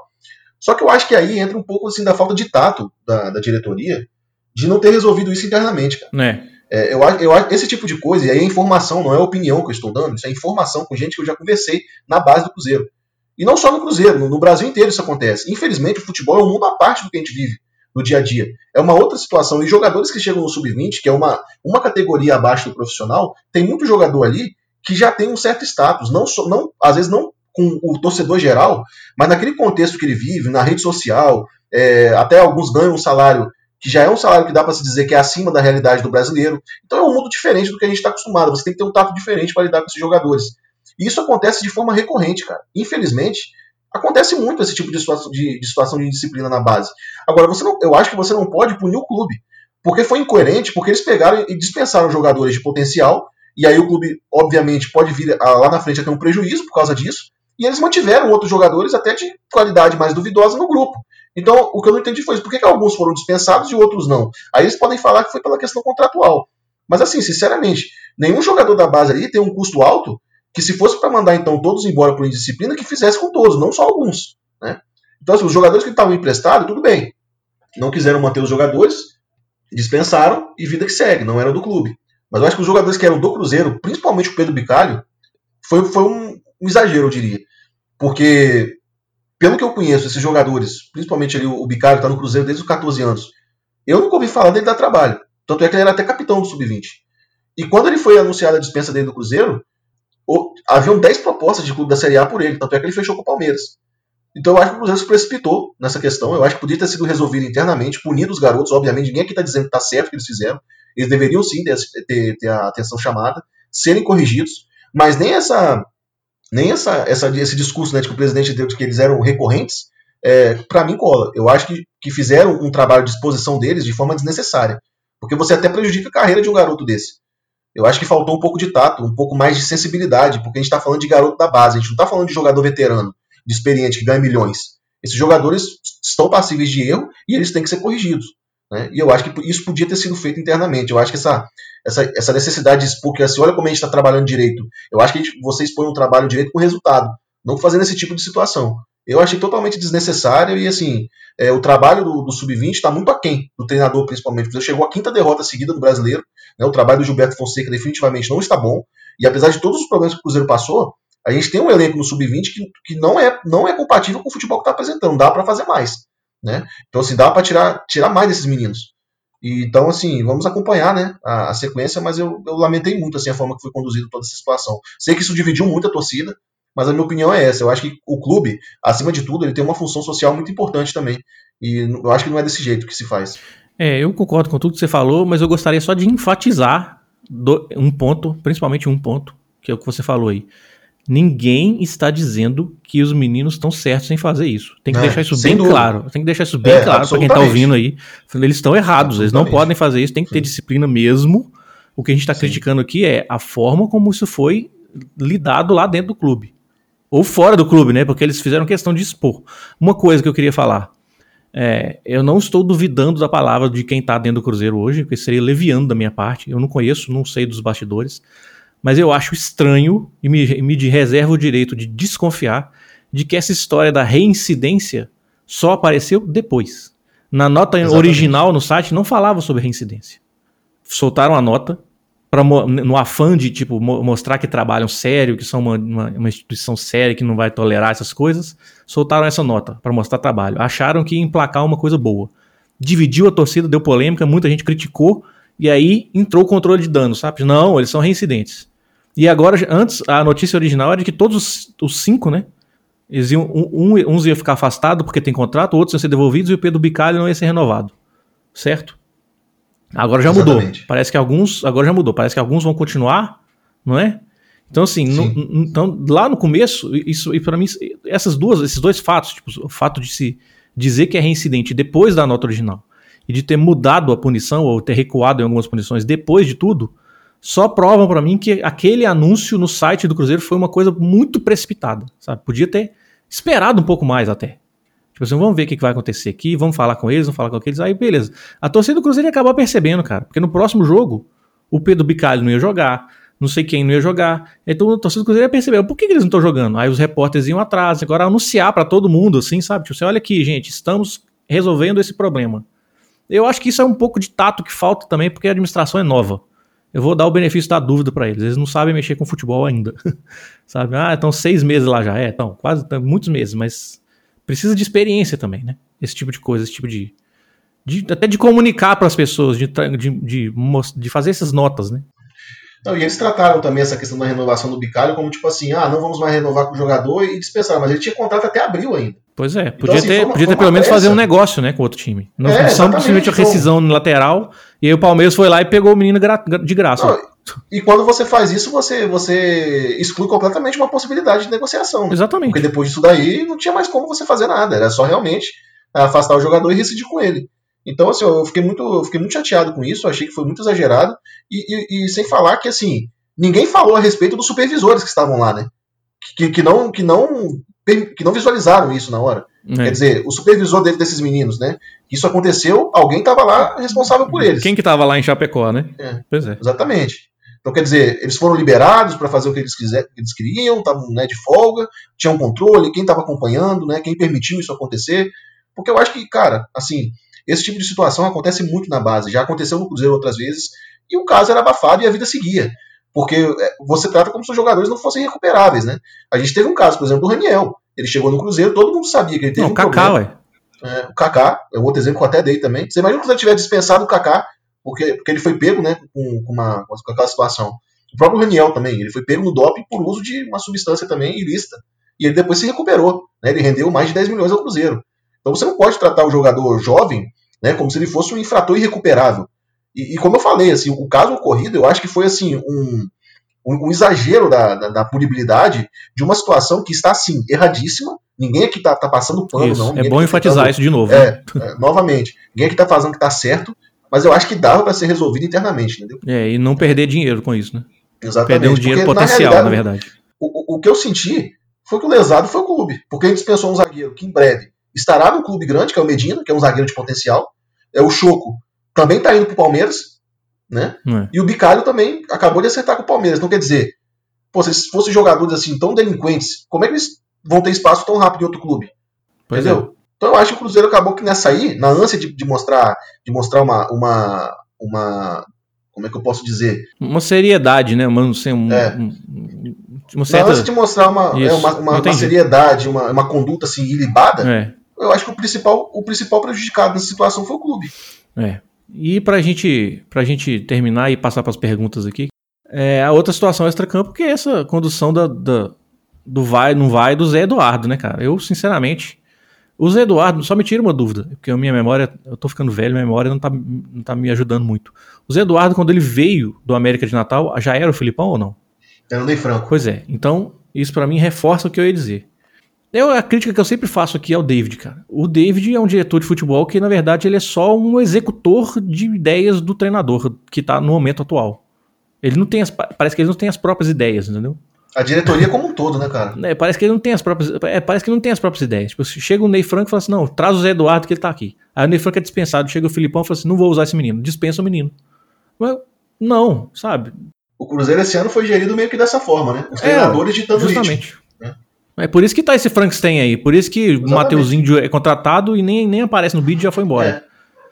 Só que eu acho que aí entra um pouco assim da falta de tato da, da diretoria de não ter resolvido isso internamente, cara.
É.
É, eu, eu, esse tipo de coisa, e aí é informação, não é opinião que eu estou dando, isso é informação com gente que eu já conversei na base do Cruzeiro. E não só no Cruzeiro, no, no Brasil inteiro isso acontece. Infelizmente, o futebol é um mundo à parte do que a gente vive no dia a dia. É uma outra situação. E jogadores que chegam no sub-20, que é uma, uma categoria abaixo do profissional, tem muito jogador ali que já tem um certo status. Não, não Às vezes não com o torcedor geral, mas naquele contexto que ele vive, na rede social, é, até alguns ganham um salário que já é um salário que dá para se dizer que é acima da realidade do brasileiro. Então é um mundo diferente do que a gente está acostumado. Você tem que ter um tato diferente para lidar com esses jogadores. E isso acontece de forma recorrente, cara. Infelizmente, acontece muito esse tipo de situação de, de situação de indisciplina na base. Agora, você não, eu acho que você não pode punir o clube, porque foi incoerente, porque eles pegaram e dispensaram jogadores de potencial, e aí o clube, obviamente, pode vir lá na frente a ter um prejuízo por causa disso, e eles mantiveram outros jogadores até de qualidade mais duvidosa no grupo. Então, o que eu não entendi foi isso. Por que, que alguns foram dispensados e outros não? Aí eles podem falar que foi pela questão contratual. Mas assim, sinceramente, nenhum jogador da base ali tem um custo alto que se fosse para mandar então todos embora por indisciplina, que fizesse com todos, não só alguns. Né? Então, assim, os jogadores que estavam emprestados, tudo bem. Não quiseram manter os jogadores, dispensaram e vida que segue, não eram do clube. Mas eu acho que os jogadores que eram do Cruzeiro, principalmente o Pedro Bicalho, foi, foi um, um exagero, eu diria. Porque pelo que eu conheço, esses jogadores, principalmente ali o, o Bicário, está no Cruzeiro desde os 14 anos, eu nunca ouvi falar dele dar trabalho. Tanto é que ele era até capitão do Sub-20. E quando ele foi anunciado a dispensa dele do Cruzeiro, haviam 10 propostas de clube da Série A por ele. Tanto é que ele fechou com o Palmeiras. Então eu acho que o Cruzeiro se precipitou nessa questão. Eu acho que podia ter sido resolvido internamente, punindo os garotos. Obviamente, ninguém aqui está dizendo que está certo o que eles fizeram. Eles deveriam sim ter, ter, ter a atenção chamada, serem corrigidos. Mas nem essa nem essa, essa, esse discurso né, de que o presidente deu de que eles eram recorrentes, é, para mim cola. Eu acho que, que fizeram um trabalho de exposição deles de forma desnecessária. Porque você até prejudica a carreira de um garoto desse. Eu acho que faltou um pouco de tato, um pouco mais de sensibilidade, porque a gente está falando de garoto da base, a gente não está falando de jogador veterano, de experiente, que ganha milhões. Esses jogadores estão passíveis de erro e eles têm que ser corrigidos. Né? E eu acho que isso podia ter sido feito internamente. Eu acho que essa, essa, essa necessidade de expor que assim, olha como a gente está trabalhando direito. Eu acho que gente, você expõe um trabalho direito com resultado, não fazendo esse tipo de situação. Eu achei totalmente desnecessário e assim, é, o trabalho do, do Sub-20 está muito aquém do treinador, principalmente. Ele chegou à quinta derrota seguida do brasileiro. Né, o trabalho do Gilberto Fonseca definitivamente não está bom. E apesar de todos os problemas que o Cruzeiro passou, a gente tem um elenco no Sub-20 que, que não, é, não é compatível com o futebol que está apresentando. Dá para fazer mais. Né? Então, assim, dá para tirar, tirar mais desses meninos. E, então, assim, vamos acompanhar né, a, a sequência, mas eu, eu, lamentei muito assim, a forma que foi conduzida toda essa situação. Sei que isso dividiu muito a torcida, mas a minha opinião é essa. Eu acho que o clube, acima de tudo, ele tem uma função social muito importante também. E eu acho que não é desse jeito que se faz.
É, eu concordo com tudo que você falou, mas eu gostaria só de enfatizar do, um ponto, principalmente um ponto, que é o que você falou aí. Ninguém está dizendo que os meninos estão certos em fazer isso. Tem que é, deixar isso bem dúvida. claro. Tem que deixar isso bem é, claro para quem está ouvindo aí. Eles estão errados, eles não podem fazer isso, tem que ter Sim. disciplina mesmo. O que a gente está criticando aqui é a forma como isso foi lidado lá dentro do clube. Ou fora do clube, né? Porque eles fizeram questão de expor. Uma coisa que eu queria falar. É, eu não estou duvidando da palavra de quem está dentro do Cruzeiro hoje, porque seria leviano da minha parte. Eu não conheço, não sei dos bastidores mas eu acho estranho e me, me reservo o direito de desconfiar de que essa história da reincidência só apareceu depois. Na nota Exatamente. original no site não falava sobre reincidência. Soltaram a nota para no afã de tipo mostrar que trabalham sério, que são uma, uma, uma, instituição séria que não vai tolerar essas coisas, soltaram essa nota para mostrar trabalho. Acharam que ia emplacar uma coisa boa. Dividiu a torcida, deu polêmica, muita gente criticou e aí entrou o controle de danos, sabe? Não, eles são reincidentes. E agora, antes, a notícia original era de que todos os, os cinco, né? Eles iam, um, um, uns iam ficar afastados porque tem contrato, outros iam ser devolvidos e o Pedro Bicalho não ia ser renovado. Certo? Agora já Exatamente. mudou. Parece que alguns. Agora já mudou. Parece que alguns vão continuar, não é? Então, assim, no, então, lá no começo, isso, e para mim, essas duas, esses dois fatos, tipo, o fato de se dizer que é reincidente depois da nota original e de ter mudado a punição ou ter recuado em algumas punições depois de tudo, só provam para mim que aquele anúncio no site do Cruzeiro foi uma coisa muito precipitada, sabe? Podia ter esperado um pouco mais até. Tipo assim, vamos ver o que vai acontecer aqui, vamos falar com eles, vamos falar com aqueles. Aí, beleza. A torcida do Cruzeiro acabou percebendo, cara. Porque no próximo jogo, o Pedro Bicalho não ia jogar, não sei quem não ia jogar. Então a torcida do Cruzeiro ia perceber, por que, que eles não estão jogando? Aí os repórteres iam atrás, agora anunciar para todo mundo, assim, sabe? Tipo assim, olha aqui, gente, estamos resolvendo esse problema. Eu acho que isso é um pouco de tato que falta também, porque a administração é nova. Eu vou dar o benefício da dúvida para eles. Eles não sabem mexer com futebol ainda. sabe? Ah, estão seis meses lá já. É, estão quase muitos meses, mas precisa de experiência também, né? Esse tipo de coisa, esse tipo de. de até de comunicar para as pessoas, de, de, de, de, fazer essas notas, né?
Não, e eles trataram também essa questão da renovação do Bicalho como tipo assim, ah, não vamos mais renovar com o jogador e dispensar, mas ele tinha contrato até abril ainda.
Pois é, então, podia então, ter, uma, podia ter pelo menos fazer um negócio, né, com outro time. Não é, só simplesmente a rescisão no lateral, e aí o Palmeiras foi lá e pegou o menino gra de graça. Não,
e quando você faz isso, você, você exclui completamente uma possibilidade de negociação.
Exatamente.
Porque depois disso daí não tinha mais como você fazer nada. Era só realmente afastar o jogador e rescindir com ele. Então, assim, eu fiquei muito, eu fiquei muito chateado com isso, achei que foi muito exagerado. E, e, e, sem falar que, assim, ninguém falou a respeito dos supervisores que estavam lá, né? Que, que, não, que, não, que não visualizaram isso na hora. É. Quer dizer, o supervisor dele, desses meninos, né? Isso aconteceu, alguém estava lá responsável por eles.
Quem que estava lá em Chapecó, né?
É, pois é. Exatamente. Então, quer dizer, eles foram liberados para fazer o que eles, quiser, que eles queriam, estavam né, de folga, tinham controle, quem estava acompanhando, né, quem permitiu isso acontecer. Porque eu acho que, cara, assim, esse tipo de situação acontece muito na base. Já aconteceu no Cruzeiro outras vezes, e o caso era abafado e a vida seguia. Porque é, você trata como se os jogadores não fossem recuperáveis, né? A gente teve um caso, por exemplo, do Raniel. Ele chegou no Cruzeiro, todo mundo sabia que ele teve não, um
Kaká, problema.
Ué. É, o Kaká, é outro exemplo que eu até dei também. Você imagina que você tiver dispensado o Kaká porque, porque ele foi pego né, com, com, uma, com aquela situação. O próprio Raniel também, ele foi pego no doping por uso de uma substância também ilícita. E ele depois se recuperou. Né, ele rendeu mais de 10 milhões ao Cruzeiro. Então você não pode tratar o jogador jovem né, como se ele fosse um infrator irrecuperável. E, e, como eu falei, assim, o caso ocorrido, eu acho que foi assim um, um, um exagero da, da, da, punibilidade de uma situação que está assim erradíssima. Ninguém aqui está tá passando pano,
isso,
não.
É bom
tá
enfatizar isso de novo.
É, né? é, novamente. Ninguém aqui está fazendo que está certo. Mas eu acho que dava para ser resolvido internamente, entendeu?
É, e não perder dinheiro com isso, né?
Exatamente.
Perder um dinheiro porque, potencial, na, na verdade.
O, o, que eu senti foi que o lesado foi o clube. Porque a gente dispensou um zagueiro que em breve estará no clube grande, que é o Medina, que é um zagueiro de potencial. É o Choco também está indo para o Palmeiras, né? É. E o Bicalho também acabou de acertar com o Palmeiras. Então quer dizer, pô, se fossem jogadores assim tão delinquentes, como é que eles vão ter espaço tão rápido em outro clube? Pois Entendeu? É. Então eu acho que o Cruzeiro acabou que nessa aí, na ânsia de, de mostrar, de mostrar uma, uma, uma, como é que eu posso dizer?
Uma seriedade, né? Uma, assim, um, é. um,
uma certa... Na ânsia de mostrar uma, é, uma, uma, uma, seriedade, uma, uma conduta assim ilibada, é. eu acho que o principal, o principal prejudicado nessa situação foi o clube.
É. E pra gente, pra gente terminar e passar para as perguntas aqui, é, a outra situação extra-campo que é essa condução da, da, do vai, não vai do Zé Eduardo, né, cara? Eu, sinceramente, o Zé Eduardo, só me tira uma dúvida, porque a minha memória, eu tô ficando velho, minha memória não tá, não tá me ajudando muito. O Zé Eduardo, quando ele veio do América de Natal, já era o Filipão ou não?
Era o Ney Franco.
Pois é, então isso para mim reforça o que eu ia dizer. Eu, a crítica que eu sempre faço aqui é o David, cara. O David é um diretor de futebol que, na verdade, ele é só um executor de ideias do treinador que tá no momento atual. Ele não tem as, parece que ele não tem as próprias ideias, entendeu?
A diretoria como um todo, né, cara?
É, parece que ele não tem as próprias. É, parece que não tem as próprias ideias. Tipo, chega o Ney Franco e fala assim: não, traz o Zé Eduardo que ele tá aqui. Aí o Ney Franco é dispensado, chega o Filipão e fala assim: não vou usar esse menino, dispensa o menino. Mas, não, sabe?
O Cruzeiro esse ano foi gerido meio que dessa forma, né? Os é, treinadores é, ditando
justamente. Ritmo? É por isso que tá esse Frankenstein aí. Por isso que Exatamente. o Mateuzinho é contratado e nem, nem aparece no vídeo e já foi embora.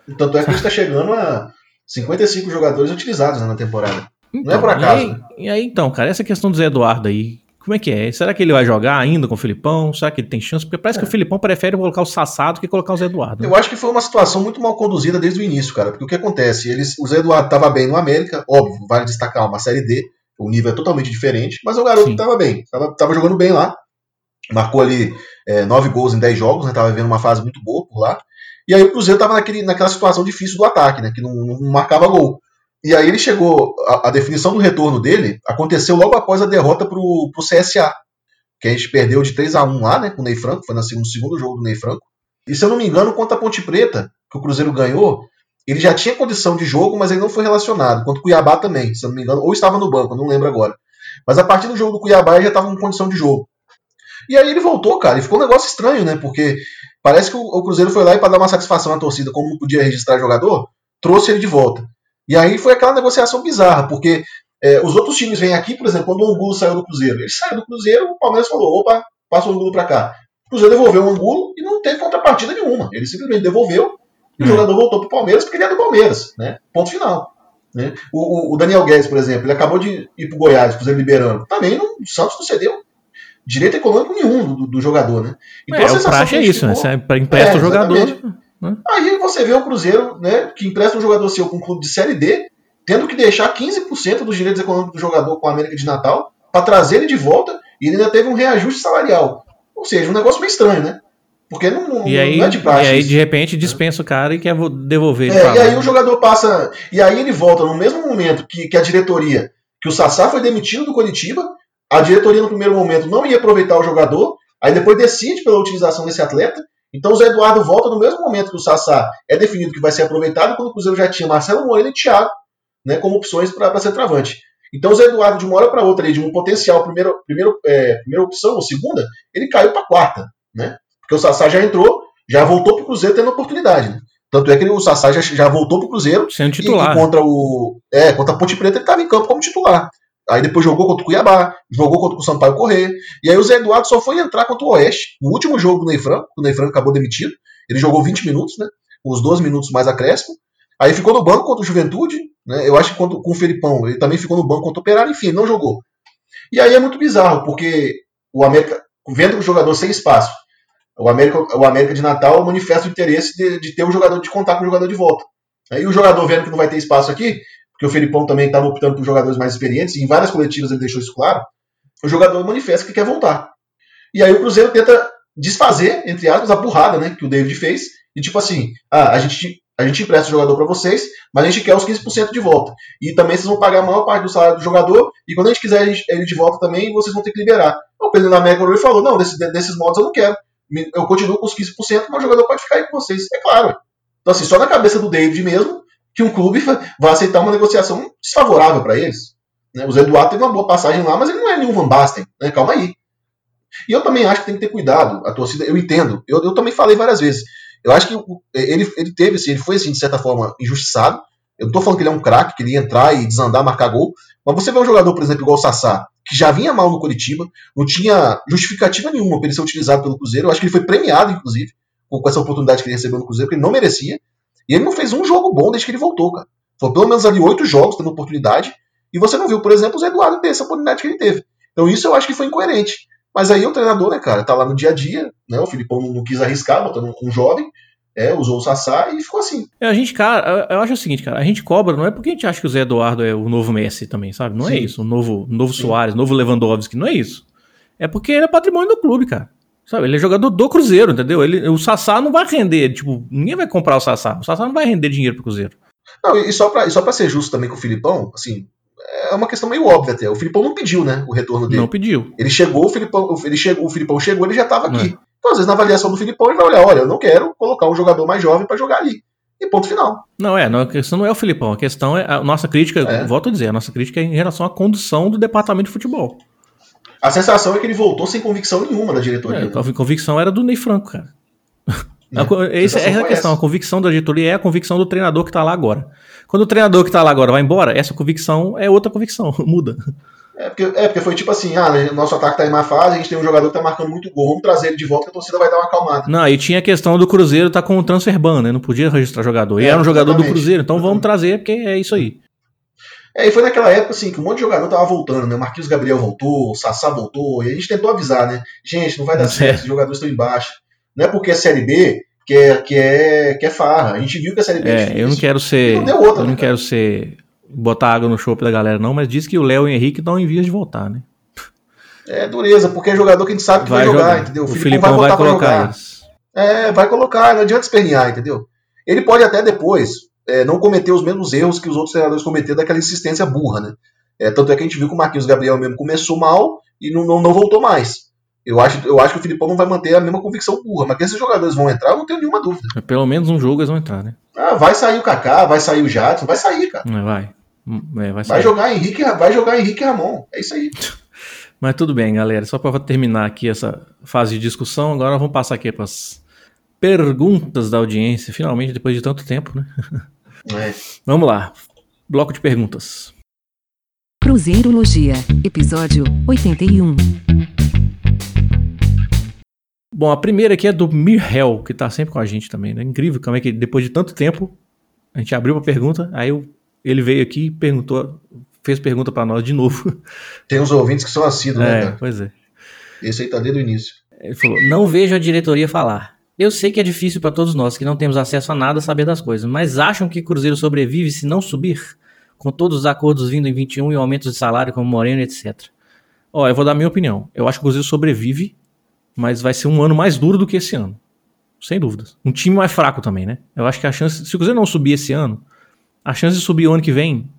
É. Tanto é que a gente tá chegando a 55 jogadores utilizados né, na temporada. Então, não é por acaso.
E aí, e aí, então, cara, essa questão do Zé Eduardo aí, como é que é? Será que ele vai jogar ainda com o Filipão? Será que ele tem chance? Porque parece é. que o Filipão prefere colocar o Sassado que colocar o Zé Eduardo.
Né? Eu acho que foi uma situação muito mal conduzida desde o início, cara. Porque o que acontece? Eles, o Zé Eduardo estava bem no América, óbvio, vale destacar uma série D, o nível é totalmente diferente, mas o garoto estava bem, estava jogando bem lá. Marcou ali é, nove gols em dez jogos, estava né, vivendo uma fase muito boa por lá. E aí o Cruzeiro estava naquela situação difícil do ataque, né? Que não, não marcava gol. E aí ele chegou, a, a, definição do retorno dele aconteceu logo após a derrota para o CSA, que a gente perdeu de 3 a 1 lá, né, com o Ney Franco, foi no segundo jogo do Ney Franco. E se eu não me engano, contra a Ponte Preta, que o Cruzeiro ganhou, ele já tinha condição de jogo, mas ele não foi relacionado. Quanto o Cuiabá também, se eu não me engano, ou estava no banco, não lembro agora. Mas a partir do jogo do Cuiabá ele já estava com condição de jogo. E aí ele voltou, cara, e ficou um negócio estranho, né? Porque parece que o, o Cruzeiro foi lá e para dar uma satisfação à torcida, como não podia registrar jogador, trouxe ele de volta. E aí foi aquela negociação bizarra, porque é, os outros times vêm aqui, por exemplo, quando o Angulo saiu do Cruzeiro. Ele saiu do Cruzeiro, o Palmeiras falou: opa, passa o Angulo para cá. O Cruzeiro devolveu o Angulo e não teve contrapartida nenhuma. Ele simplesmente devolveu e o hum. jogador voltou para o Palmeiras porque ele é do Palmeiras. Né? Ponto final. Né? O, o, Daniel Guedes, por exemplo, ele acabou de ir para o Goiás, o Cruzeiro liberando. Também não, o Santos não cedeu direito econômico nenhum do, do jogador. Né?
Então, é, a sensação o praxe é isso, ficou... né? Você empresta é, o jogador.
Né? Aí você vê o Cruzeiro né, que empresta um jogador seu com um clube de Série D tendo que deixar 15% dos direitos econômicos do jogador com a América de Natal para trazer ele de volta e ele ainda teve um reajuste salarial. Ou seja, um negócio meio estranho, né? Porque não, não,
e aí,
não é de praxe.
E aí, de repente, dispensa o cara e quer devolver.
É, e aí o jogador passa. E aí ele volta no mesmo momento que, que a diretoria, que o Sassá foi demitido do Curitiba, a diretoria no primeiro momento não ia aproveitar o jogador, aí depois decide pela utilização desse atleta. Então o Zé Eduardo volta no mesmo momento que o Sassá é definido que vai ser aproveitado, quando o Cruzeiro já tinha Marcelo Moreira e Thiago né, como opções para ser travante. Então o Zé Eduardo, de uma hora para outra, de um potencial primeira, primeira, é, primeira opção ou segunda, ele caiu para quarta. Né? Porque o Sassá já entrou, já voltou para o Cruzeiro tendo oportunidade. Né? Tanto é que o Sassá já, já voltou para o Cruzeiro.
Sendo titular.
E, e, contra, o, é, contra a Ponte Preta ele estava em campo como titular. Aí depois jogou contra o Cuiabá, jogou contra o Sampaio Correr. E aí o Zé Eduardo só foi entrar contra o Oeste, no último jogo do Ney Franco, o Ney Franco acabou demitido. Ele jogou 20 minutos, né? Os 12 minutos mais acréscimo. Aí ficou no banco contra o Juventude, né? Eu acho que com o Felipão ele também ficou no banco contra o Operário, enfim, não jogou. E aí é muito bizarro, porque o América, vendo o jogador sem espaço, o América, o América de Natal manifesta o interesse de, de ter um jogador de contar com o jogador de volta. Aí o jogador vendo que não vai ter espaço aqui, porque o Felipão também estava optando por jogadores mais experientes, e em várias coletivas ele deixou isso claro, o jogador manifesta que quer voltar. E aí o Cruzeiro tenta desfazer, entre aspas, a burrada né, que o David fez, e tipo assim, ah, a gente a gente empresta o jogador para vocês, mas a gente quer os 15% de volta. E também vocês vão pagar a maior parte do salário do jogador, e quando a gente quiser ele de volta também, vocês vão ter que liberar. O presidente da América falou: não, desse, desses modos eu não quero. Eu continuo com os 15%, mas o jogador pode ficar aí com vocês. É claro. Então, assim, só na cabeça do David mesmo que um clube vai aceitar uma negociação desfavorável para eles. Né? O Zé Eduardo teve uma boa passagem lá, mas ele não é nenhum Van Basten. Né? Calma aí. E eu também acho que tem que ter cuidado. A torcida, eu entendo. Eu, eu também falei várias vezes. Eu acho que ele, ele teve, assim, ele foi, assim, de certa forma, injustiçado. Eu não tô falando que ele é um craque, que ele ia entrar e desandar, marcar gol. Mas você vê um jogador, por exemplo, igual o Sassá, que já vinha mal no Curitiba, não tinha justificativa nenhuma para ele ser utilizado pelo Cruzeiro. Eu acho que ele foi premiado, inclusive, com essa oportunidade que ele recebeu no Cruzeiro, porque ele não merecia. E ele não fez um jogo bom desde que ele voltou, cara. Foi pelo menos ali oito jogos tendo oportunidade. E você não viu, por exemplo, o Zé Eduardo ter essa oportunidade que ele teve. Então isso eu acho que foi incoerente. Mas aí o treinador, né, cara, tá lá no dia a dia, né? O Filipão não, quis arriscar, botando um jovem, é, usou o Sassá e ficou assim.
É, a gente, cara, eu acho o seguinte, cara, a gente cobra, não é porque a gente acha que o Zé Eduardo é o novo Messi também, sabe? Não é Sim. é isso, o novo, novo Soares, novo Lewandowski, não é isso. É porque ele é patrimônio do clube, cara. Sabe, ele é jogador do Cruzeiro, entendeu? Ele, o Sassá não vai render, tipo, ninguém vai comprar o Sassá. O Sassá não vai render dinheiro pro Cruzeiro.
Não, e só pra, e só pra ser justo também com o Filipão, assim, é uma questão meio óbvia até. O Filipão não pediu, né, o retorno dele.
Não pediu.
Ele chegou, o Filipão, ele chegou, o Filipão chegou, ele já estava aqui. É. Então, às vezes, na avaliação do Filipão, ele vai olhar, olha, eu não quero colocar um jogador mais jovem para jogar ali. E ponto final.
Não, é, a questão não é o Filipão, a questão é a nossa crítica, é. volto a dizer, a nossa crítica é em relação à condução do departamento de futebol.
A sensação é que ele voltou sem convicção nenhuma da diretoria. É,
a convicção era do Ney Franco, cara. É, essa é a questão. A convicção da diretoria é a convicção do treinador que está lá agora. Quando o treinador que está lá agora vai embora, essa convicção é outra convicção, muda.
É porque, é porque foi tipo assim, ah, né, nosso ataque tá em má fase, a gente tem um jogador que tá marcando muito gol, vamos trazer ele de volta que a torcida vai dar uma acalmada.
Não, e tinha a questão do Cruzeiro tá com o transfer ban, né? Não podia registrar jogador. E é, era um jogador do Cruzeiro, então vamos trazer, porque é isso aí.
É, e foi naquela época assim que um monte de jogador tava voltando, né? O Marquinhos Gabriel voltou, o Sassá voltou, e a gente tentou avisar, né? Gente, não vai dar é. certo, os jogadores estão embaixo. Não é porque é Série B que é, que é, que é farra. A gente viu que a Série B
é, é eu não quero ser. Não outra, eu não né, quero ser botar água no chope da galera, não, mas diz que o Léo e o Henrique estão em vias de voltar, né?
É dureza, porque é jogador que a gente sabe que vai, vai jogar, jogar, entendeu?
O, o Filipão vai, vai colocar.
É, vai colocar, não adianta espernear, entendeu? Ele pode até depois é, não cometer os mesmos erros que os outros treinadores cometeram daquela insistência burra, né? É, tanto é que a gente viu que o Marquinhos Gabriel mesmo começou mal e não, não, não voltou mais. Eu acho, eu acho que o Filipão não vai manter a mesma convicção burra, mas que esses jogadores vão entrar, eu não tenho nenhuma dúvida.
É, pelo menos um jogo eles vão entrar, né?
Ah, vai sair o Kaká, vai sair o Jadson, vai sair, cara.
Vai.
É, vai, vai, jogar Henrique, vai jogar Henrique Ramon. É isso aí.
Mas tudo bem, galera. Só para terminar aqui essa fase de discussão, agora vamos passar aqui para as perguntas da audiência. Finalmente, depois de tanto tempo, né? É. Vamos lá. Bloco de perguntas.
Cruzeirologia, episódio 81.
Bom, a primeira aqui é do Mirhel, que tá sempre com a gente também, né? Incrível como é que depois de tanto tempo a gente abriu uma pergunta, aí eu, ele veio aqui e perguntou, fez pergunta para nós de novo.
Tem uns ouvintes que são assíduos, né,
é, né, cara? Pois é.
Esse aí tá desde o início.
Ele falou: Não vejo a diretoria falar. Eu sei que é difícil para todos nós que não temos acesso a nada saber das coisas, mas acham que Cruzeiro sobrevive se não subir? Com todos os acordos vindo em 21 e aumentos de salário como Moreno, etc. Ó, eu vou dar minha opinião. Eu acho que o Cruzeiro sobrevive, mas vai ser um ano mais duro do que esse ano. Sem dúvidas. Um time mais fraco também, né? Eu acho que a chance. Se o Cruzeiro não subir esse ano, a chance de subir o ano que vem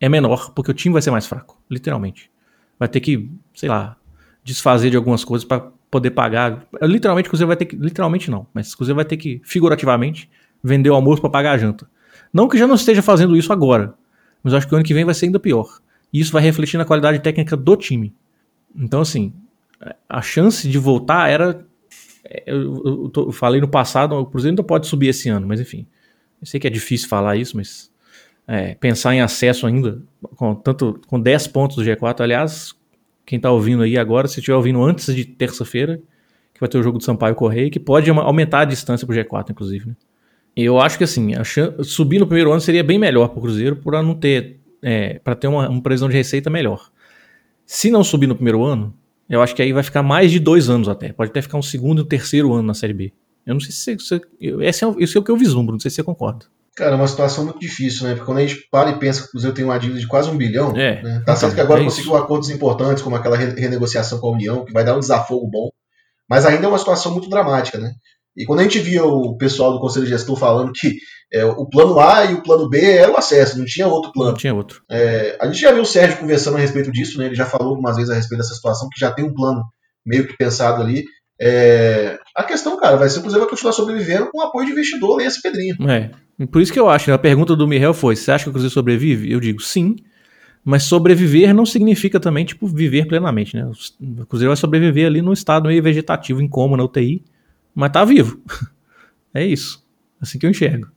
é menor, porque o time vai ser mais fraco, literalmente. Vai ter que, sei lá, desfazer de algumas coisas para poder pagar. Literalmente, o Cruzeiro vai ter que. Literalmente não, mas o Cruzeiro vai ter que, figurativamente, vender o almoço para pagar a janta. Não que já não esteja fazendo isso agora, mas acho que o ano que vem vai ser ainda pior. E isso vai refletir na qualidade técnica do time. Então, assim, a chance de voltar era. É, eu, eu, tô, eu falei no passado, o Cruzeiro ainda pode subir esse ano, mas enfim. Eu sei que é difícil falar isso, mas é, pensar em acesso ainda, com, tanto com 10 pontos do G4. Aliás, quem está ouvindo aí agora, se estiver ouvindo antes de terça-feira, que vai ter o jogo do Sampaio Correia, que pode aumentar a distância para o G4, inclusive. Né? Eu acho que assim, subir no primeiro ano seria bem melhor para o Cruzeiro, para não ter, é, para ter uma, uma previsão de receita melhor. Se não subir no primeiro ano, eu acho que aí vai ficar mais de dois anos até. Pode até ficar um segundo e um terceiro ano na Série B. Eu não sei se, se esse, é, esse é o que eu vislumbro, não sei se você concorda.
Cara, é uma situação muito difícil, né? Porque quando a gente para e pensa que o Cruzeiro tem uma dívida de quase um bilhão, é, né? tá certo que agora é conseguiu acordos importantes, como aquela renegociação com a União, que vai dar um desafogo bom, mas ainda é uma situação muito dramática, né? E quando a gente via o pessoal do Conselho de Gestor falando que é, o plano A e o plano B era o acesso, não tinha outro plano.
Não tinha outro.
É, a gente já viu o Sérgio conversando a respeito disso, né? Ele já falou algumas vezes a respeito dessa situação, que já tem um plano meio que pensado ali. É, a questão, cara, vai ser o Cruzeiro vai continuar sobrevivendo com o apoio de investidor, e esse Pedrinho.
É. Por isso que eu acho, a pergunta do Miguel foi: você acha que o Cruzeiro sobrevive? Eu digo sim, mas sobreviver não significa também, tipo, viver plenamente, né? O Cruzeiro vai sobreviver ali num estado meio vegetativo, em coma, na UTI, mas tá vivo. é isso. Assim que eu enxergo.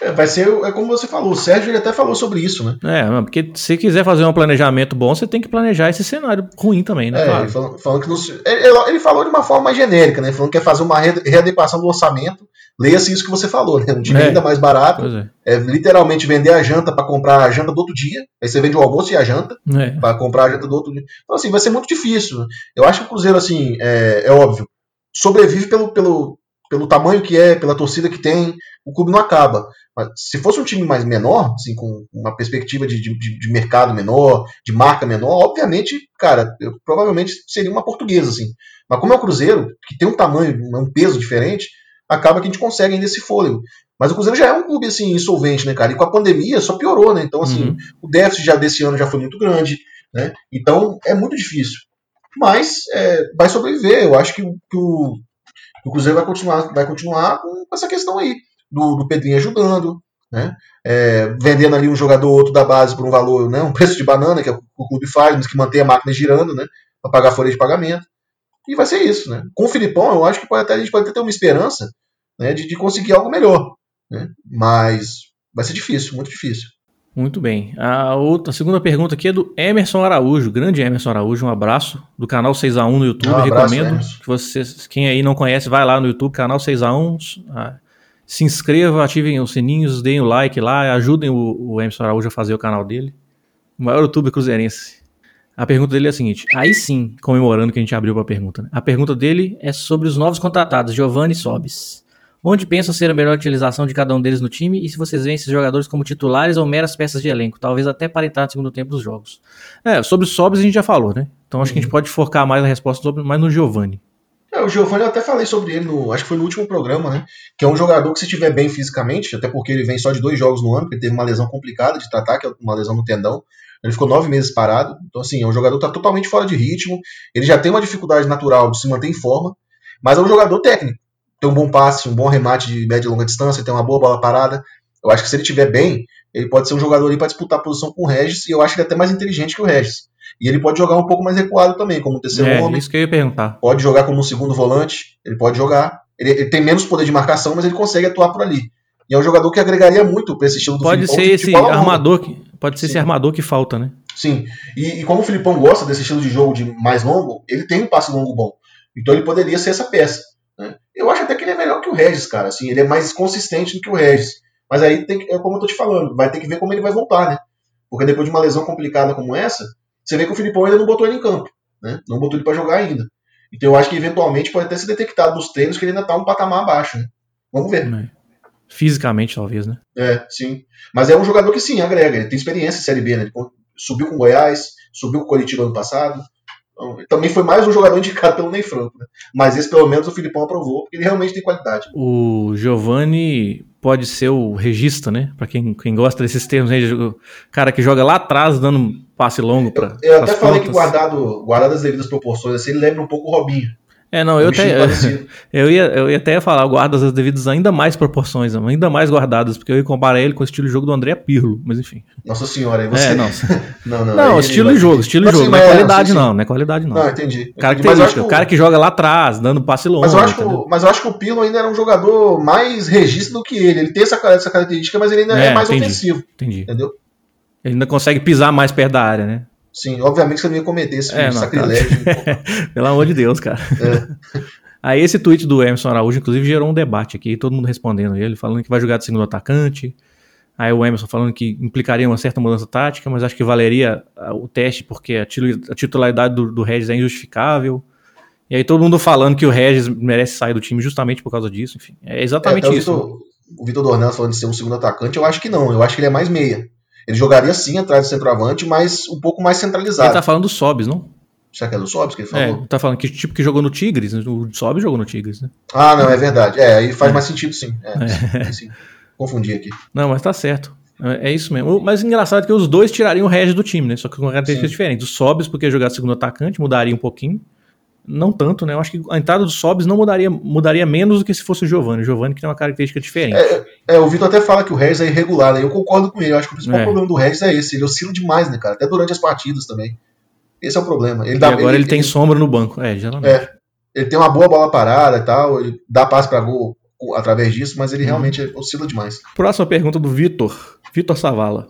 É, vai ser, é como você falou, o Sérgio ele até falou sobre isso, né?
É, porque se quiser fazer um planejamento bom, você tem que planejar esse cenário ruim também, né?
É, claro. ele, falou, falou que não, ele, ele, falou de uma forma mais genérica, né? Falando que quer fazer uma readequação do orçamento. Leia-se isso que você falou, né? Um time é. ainda mais barato. É. é. literalmente vender a janta para comprar a janta do outro dia. Aí você vende o almoço e a janta é. para comprar a janta do outro dia. Então, assim, vai ser muito difícil. Eu acho que o Cruzeiro, assim, é, é óbvio, sobrevive pelo, pelo, pelo tamanho que é, pela torcida que tem, o clube não acaba. Mas se fosse um time mais menor, assim, com uma perspectiva de, de, de mercado menor, de marca menor, obviamente, cara, eu, provavelmente seria uma portuguesa, assim. Mas como é o Cruzeiro, que tem um tamanho, um peso diferente, acaba que a gente consegue ainda esse fôlego. Mas o Cruzeiro já é um clube, assim, insolvente, né, cara? E com a pandemia só piorou, né? Então, assim, uhum. o déficit já desse ano já foi muito grande, né? Então, é muito difícil. Mas é, vai sobreviver. Eu acho que, que o, o Cruzeiro vai continuar, vai continuar com essa questão aí do, do Pedrinho ajudando, né? É, vendendo ali um jogador ou outro da base por um valor, né? um preço de banana que o clube faz, mas que mantém a máquina girando, né? Para pagar a folha de pagamento. E vai ser isso, né? Com o Filipão, eu acho que pode até, a gente pode até ter uma esperança né, de, de conseguir algo melhor. Né? Mas vai ser difícil, muito difícil.
Muito bem. A outra, a segunda pergunta aqui é do Emerson Araújo, grande Emerson Araújo, um abraço do canal 6x1 no YouTube, um abraço, recomendo Emerson. que vocês, quem aí não conhece, vai lá no YouTube, canal 6x1, ah, se inscrevam, ativem os sininhos, deem o like lá, ajudem o, o Emerson Araújo a fazer o canal dele. O maior youtuber cruzeirense. A pergunta dele é a seguinte: aí sim, comemorando que a gente abriu para a pergunta. Né? A pergunta dele é sobre os novos contratados, Giovanni Sobis. Onde pensam ser a melhor utilização de cada um deles no time e se vocês veem esses jogadores como titulares ou meras peças de elenco, talvez até para entrar no segundo tempo dos jogos? É, sobre Sobis a gente já falou, né? Então acho uhum. que a gente uhum. pode focar mais na resposta sobre, mais no Giovanni.
É, o Giovanni eu até falei sobre ele, no, acho que foi no último programa, né? Que é um jogador que se estiver bem fisicamente, até porque ele vem só de dois jogos no ano, porque ele teve uma lesão complicada de tratar, que é uma lesão no tendão. Ele ficou nove meses parado. Então, assim, é um jogador que está totalmente fora de ritmo. Ele já tem uma dificuldade natural de se manter em forma, mas é um jogador técnico. Um bom passe, um bom remate de média e longa distância, tem uma boa bola parada. Eu acho que se ele estiver bem, ele pode ser um jogador ali para disputar a posição com o Regis, e eu acho que ele é até mais inteligente que o Regis. E ele pode jogar um pouco mais recuado também, como um terceiro
É,
homem.
isso que eu ia perguntar.
Pode jogar como um segundo volante. Ele pode jogar. Ele, ele tem menos poder de marcação, mas ele consegue atuar por ali. E é um jogador que agregaria muito para esse estilo do
Pode
Filipão,
ser esse armador que pode ser esse
Sim.
armador que falta, né?
Sim. E, e como o Filipão gosta desse estilo de jogo de mais longo, ele tem um passe longo bom. Então ele poderia ser essa peça. Eu acho até que ele é melhor que o Regis, cara. Assim, ele é mais consistente do que o Regis. Mas aí tem que, é como eu tô te falando, vai ter que ver como ele vai voltar, né? Porque depois de uma lesão complicada como essa, você vê que o Filipão ainda não botou ele em campo, né? Não botou ele para jogar ainda. Então eu acho que eventualmente pode até ser detectado nos treinos que ele ainda tá um patamar abaixo, né? Vamos ver.
É. Fisicamente, talvez, né?
É, sim. Mas é um jogador que sim, agrega. Ele tem experiência em Série B, né? Ele subiu com o Goiás, subiu com o Coritiba ano passado. Também foi mais um jogador indicado pelo Ney Franco, né? Mas esse, pelo menos, o Filipão aprovou, porque ele realmente tem qualidade.
O Giovanni pode ser o regista, né? Pra quem, quem gosta desses termos, né? cara que joga lá atrás dando passe longo para
Eu até falei que guardado, guardado as devidas proporções, assim, ele lembra um pouco o Robinho.
É, não, eu até. Eu ia, eu ia até falar, guardas as devidas ainda mais proporções, ainda mais guardadas, porque eu ia comparar ele com o estilo de jogo do André Pirlo, mas enfim.
Nossa senhora, aí você.
É, não.
não, não,
Não, estilo de jogo, estilo de jogo,
sim,
não é
é,
qualidade não, não é qualidade não.
Não, entendi.
Característica, o cara que joga lá atrás, dando passe longo.
Mas eu, acho que mas eu acho que o Pilo ainda era um jogador mais registro do que ele. Ele tem essa, essa característica, mas ele ainda é,
É,
mais ofensivo,
Entendi.
entendeu?
Ele ainda consegue pisar mais perto da área, né?
Sim, obviamente você não ia cometer esse
É, não,
sacrilégio.
Pelo amor de Deus, cara.
É.
Aí esse tweet do Emerson Araújo, inclusive, gerou um debate aqui, todo mundo respondendo ele, falando que vai jogar de segundo atacante. Aí o Emerson falando que implicaria uma certa mudança tática, mas acho que valeria ah, o teste porque a titularidade do, do Regis é injustificável. E aí todo mundo falando que o Regis merece sair do time justamente por causa disso, enfim. É exatamente
É,
isso.
O Vitor, o Vitor Dornelles falando de ser um segundo atacante, eu acho que não. Eu acho que ele é mais meia. Ele jogaria sim atrás do centroavante, mas um pouco mais
Ele
centralizado.
tá falando do Sobs, não?
Será que é do Sobs que ele
É,
falou?
tá falando que tipo que jogou no Tigres, o Sobs jogou no Tigres, né?
Ah, não, é verdade. É, aí faz mais sentido sim. É, sim, sim. Confundi aqui.
Não, mas tá certo. É é isso mesmo. Mas engraçado é que os dois tirariam o Regis do time, né? Só que com características
Sim.
diferentes. O Sobs, porque jogar segundo atacante, mudaria um pouquinho. Não tanto, né? Eu acho que a entrada do Sobs não mudaria, mudaria menos do que se fosse o Giovanni. O Giovanni que tem uma característica diferente.
É, o Vitor até fala que o Regis é irregular, né? Eu concordo com ele. Eu acho que o principal
É.
problema do Regis é esse. Ele oscila demais, né, cara? Até durante as partidas também. Esse é o problema. Ele
e
dá,
agora ele, tem sombra no banco. É, geralmente.
É. ele tem uma boa bola parada e tal, ele dá passe pra gol através disso, mas ele
Uhum.
realmente oscila demais.
Próxima pergunta do Vitor. Vitor Savala.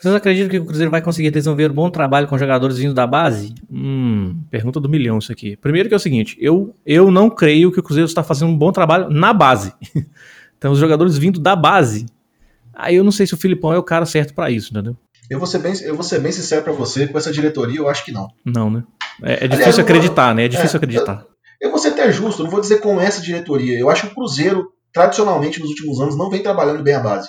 Vocês acreditam que o Cruzeiro vai conseguir desenvolver um bom trabalho com jogadores vindo da base? Hum, pergunta do milhão isso aqui. Primeiro que é o seguinte, eu, eu não creio que o Cruzeiro está fazendo um bom trabalho na base. então os jogadores vindo da base. Aí eu não sei se o Filipão é o cara certo pra isso, entendeu?
Eu vou ser bem, eu vou ser bem sincero pra você, com essa diretoria eu acho que não.
Não, né? É, é
Aliás,
difícil
eu vou-
acreditar, né? É difícil
é,
acreditar.
Eu vou ser até justo, não vou dizer com essa diretoria. Eu acho que o Cruzeiro, tradicionalmente, nos últimos anos, não vem trabalhando bem a base.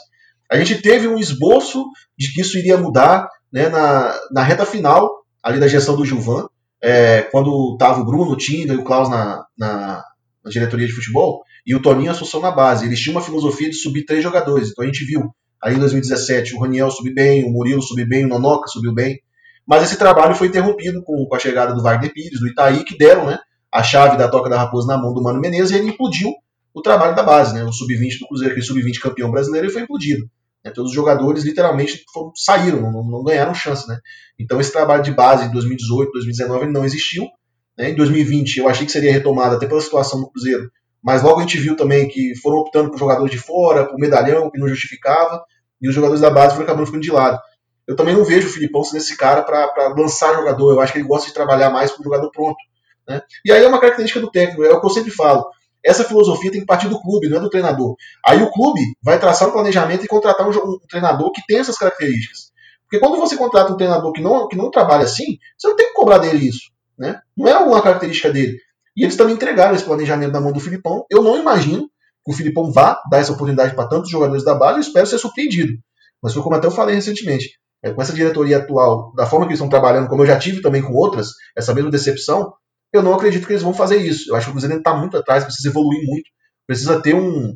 A gente teve um esboço de que isso iria mudar né, na, na reta final ali da gestão do Gilvan, é, quando estava o Bruno, o Tinda e o Klaus na, na, na diretoria de futebol, e o Toninho associou na base. Eles tinham uma filosofia de subir três jogadores. Então a gente viu aí em 2017 o Raniel subir bem, o Murilo subir bem, o Nonoca subiu bem. Mas esse trabalho foi interrompido com, com a chegada do Wagner Pires, do Itaí, que deram né, a chave da Toca da Raposa na mão do Mano Menezes e ele implodiu o trabalho da base. Né, o sub-20 do Cruzeiro, aquele sub-20 campeão brasileiro, ele foi implodido. Né, todos os jogadores literalmente foram, saíram, não, não ganharam chance. Né? Então esse trabalho de base em 2018, 2019 ele não existiu. Né? Em 2020 eu achei que seria retomado até pela situação do Cruzeiro, mas logo a gente viu também que foram optando por jogadores de fora, por medalhão, que não justificava, e os jogadores da base foram acabando ficando de lado. Eu também não vejo o Filipão sendo esse cara para lançar jogador. Eu acho que ele gosta de trabalhar mais com o jogador pronto. Né? E aí é uma característica do técnico, é o que eu sempre falo. Essa filosofia tem que partir do clube, não é do treinador. Aí o clube vai traçar um planejamento e contratar um, um treinador que tem essas características. Porque quando você contrata um treinador que não, que não trabalha assim, você não tem que cobrar dele isso. Né? Não é uma característica dele. E eles também entregaram esse planejamento na mão do Filipão. Eu não imagino que o Filipão vá dar essa oportunidade para tantos jogadores da base. Eu espero ser surpreendido. Mas foi como até eu falei recentemente. É, com essa diretoria atual, da forma que eles estão trabalhando, como eu já tive também com outras, essa mesma decepção, eu não acredito que eles vão fazer isso. Eu acho que o Cruzeiro está muito atrás, precisa evoluir muito, precisa ter um,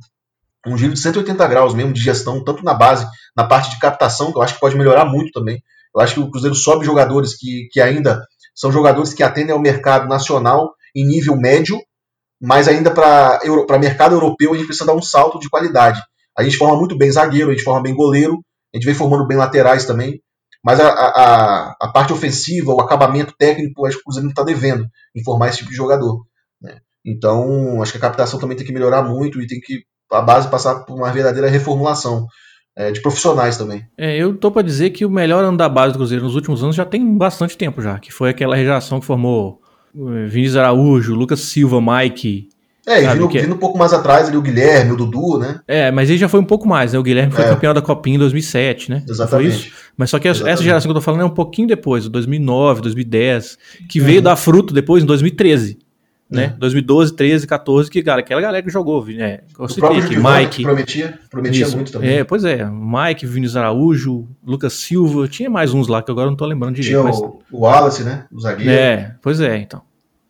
um giro de 180 graus mesmo de gestão, tanto na base, na parte de captação, que eu acho que pode melhorar muito também. Eu acho que o Cruzeiro sobe jogadores que, que ainda são jogadores que atendem ao mercado nacional em nível médio, mas ainda para mercado europeu a gente precisa dar um salto de qualidade. A gente forma muito bem zagueiro, a gente forma bem goleiro, a gente vem formando bem laterais também. Mas a, a, a parte ofensiva, o acabamento técnico, acho que o Cruzeiro não está devendo em formar esse tipo de jogador. Né? Então, acho que a captação também tem que melhorar muito e tem que a base passar por uma verdadeira reformulação é, de profissionais também.
É, eu tô para dizer que o melhor ano da base do Cruzeiro nos últimos anos já tem bastante tempo já, que foi aquela geração que formou eh, Vinícius Araújo, Lucas Silva, Mike.
É, e vindo, que... vindo um pouco mais atrás ali o Guilherme, o Dudu, né?
É, mas ele já foi um pouco mais, né? O Guilherme foi é. campeão da Copinha em 2007, né?
Exatamente.
Mas só que Exatamente. essa geração que eu tô falando é um pouquinho depois, 2009, 2010, que uhum. veio dar fruto depois em 2013 né? 2012, 13, 14, que, cara, aquela galera que jogou, né?
Eu citei aqui, Mike. Prometia, prometia isso, muito também.
É, pois é, Mike, Vinícius Araújo, Lucas Silva, tinha mais uns lá que agora não tô lembrando direito.
Tinha mas... o, o Wallace, né? O zagueiro.
É, pois é, então.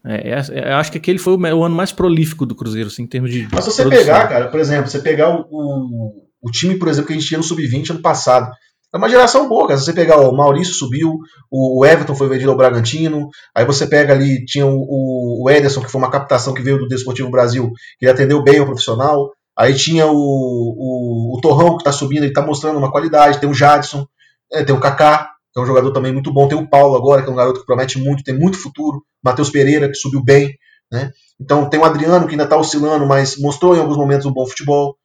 É, é, é, eu acho que aquele foi o, o, ano mais prolífico do Cruzeiro, assim, em termos de.
Mas se você produção. pegar, cara, por exemplo, você pegar o, o, o time, por exemplo, que a gente tinha no Sub-20 ano passado, é uma geração boa, cara. Se você pegar o Maurício subiu, o Everton foi vendido ao Bragantino, aí você pega ali, tinha o, o Ederson, que foi uma captação que veio do Desportivo Brasil, que atendeu bem o profissional. Aí tinha o, o, o Torrão, que está subindo, ele está mostrando uma qualidade. Tem o Jadson, é, tem o Kaká, que é um jogador também muito bom. Tem o Paulo agora, que é um garoto que promete muito, tem muito futuro. Matheus Pereira, que subiu bem. Né? Então tem o Adriano, que ainda está oscilando, mas mostrou em alguns momentos um bom futebol.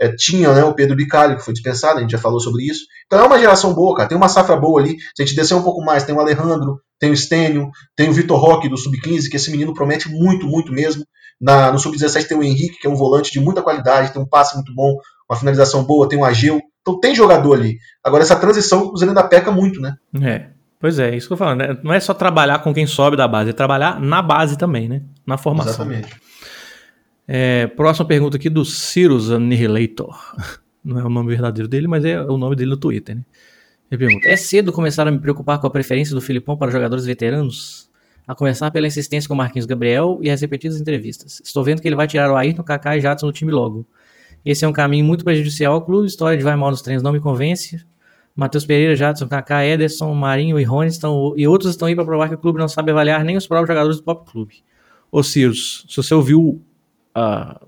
É, tinha né, o Pedro Bicalho, que foi dispensado, a gente já falou sobre isso. Então é uma geração boa, cara. Tem uma safra boa ali. Se a gente descer um pouco mais, tem o Alejandro, tem o Stênio, tem o Vitor Roque do Sub-15, que esse menino promete muito, muito mesmo. Na, no Sub-17 tem o Henrique, que é um volante de muita qualidade, tem um passe muito bom, uma finalização boa, tem o Ageu. Então tem jogador ali. Agora essa transição o Cruzeiro ainda peca muito, né?
É. Pois é, isso que eu tô falando. Né? Não é só trabalhar com quem sobe da base, é trabalhar na base também, né? Na formação.
Exatamente.
É, próxima pergunta aqui do Cyrus Annihilator. Não é o nome verdadeiro dele, mas é o nome dele no Twitter, né? Ele pergunta: É cedo começar a me preocupar com a preferência do Filipão para jogadores veteranos? A começar pela insistência com Marquinhos Gabriel e as repetidas entrevistas. Estou vendo que ele vai tirar o Ayrton, Kaká e Jadson do time logo. Esse é um caminho muito prejudicial ao clube. História de vai mal nos treinos não me convence. Matheus Pereira, Jadson, Kaká, Ederson, Marinho e Rony estão, e outros estão aí para provar que o clube não sabe avaliar nem os próprios jogadores do próprio clube. Ô Cirus, se você ouviu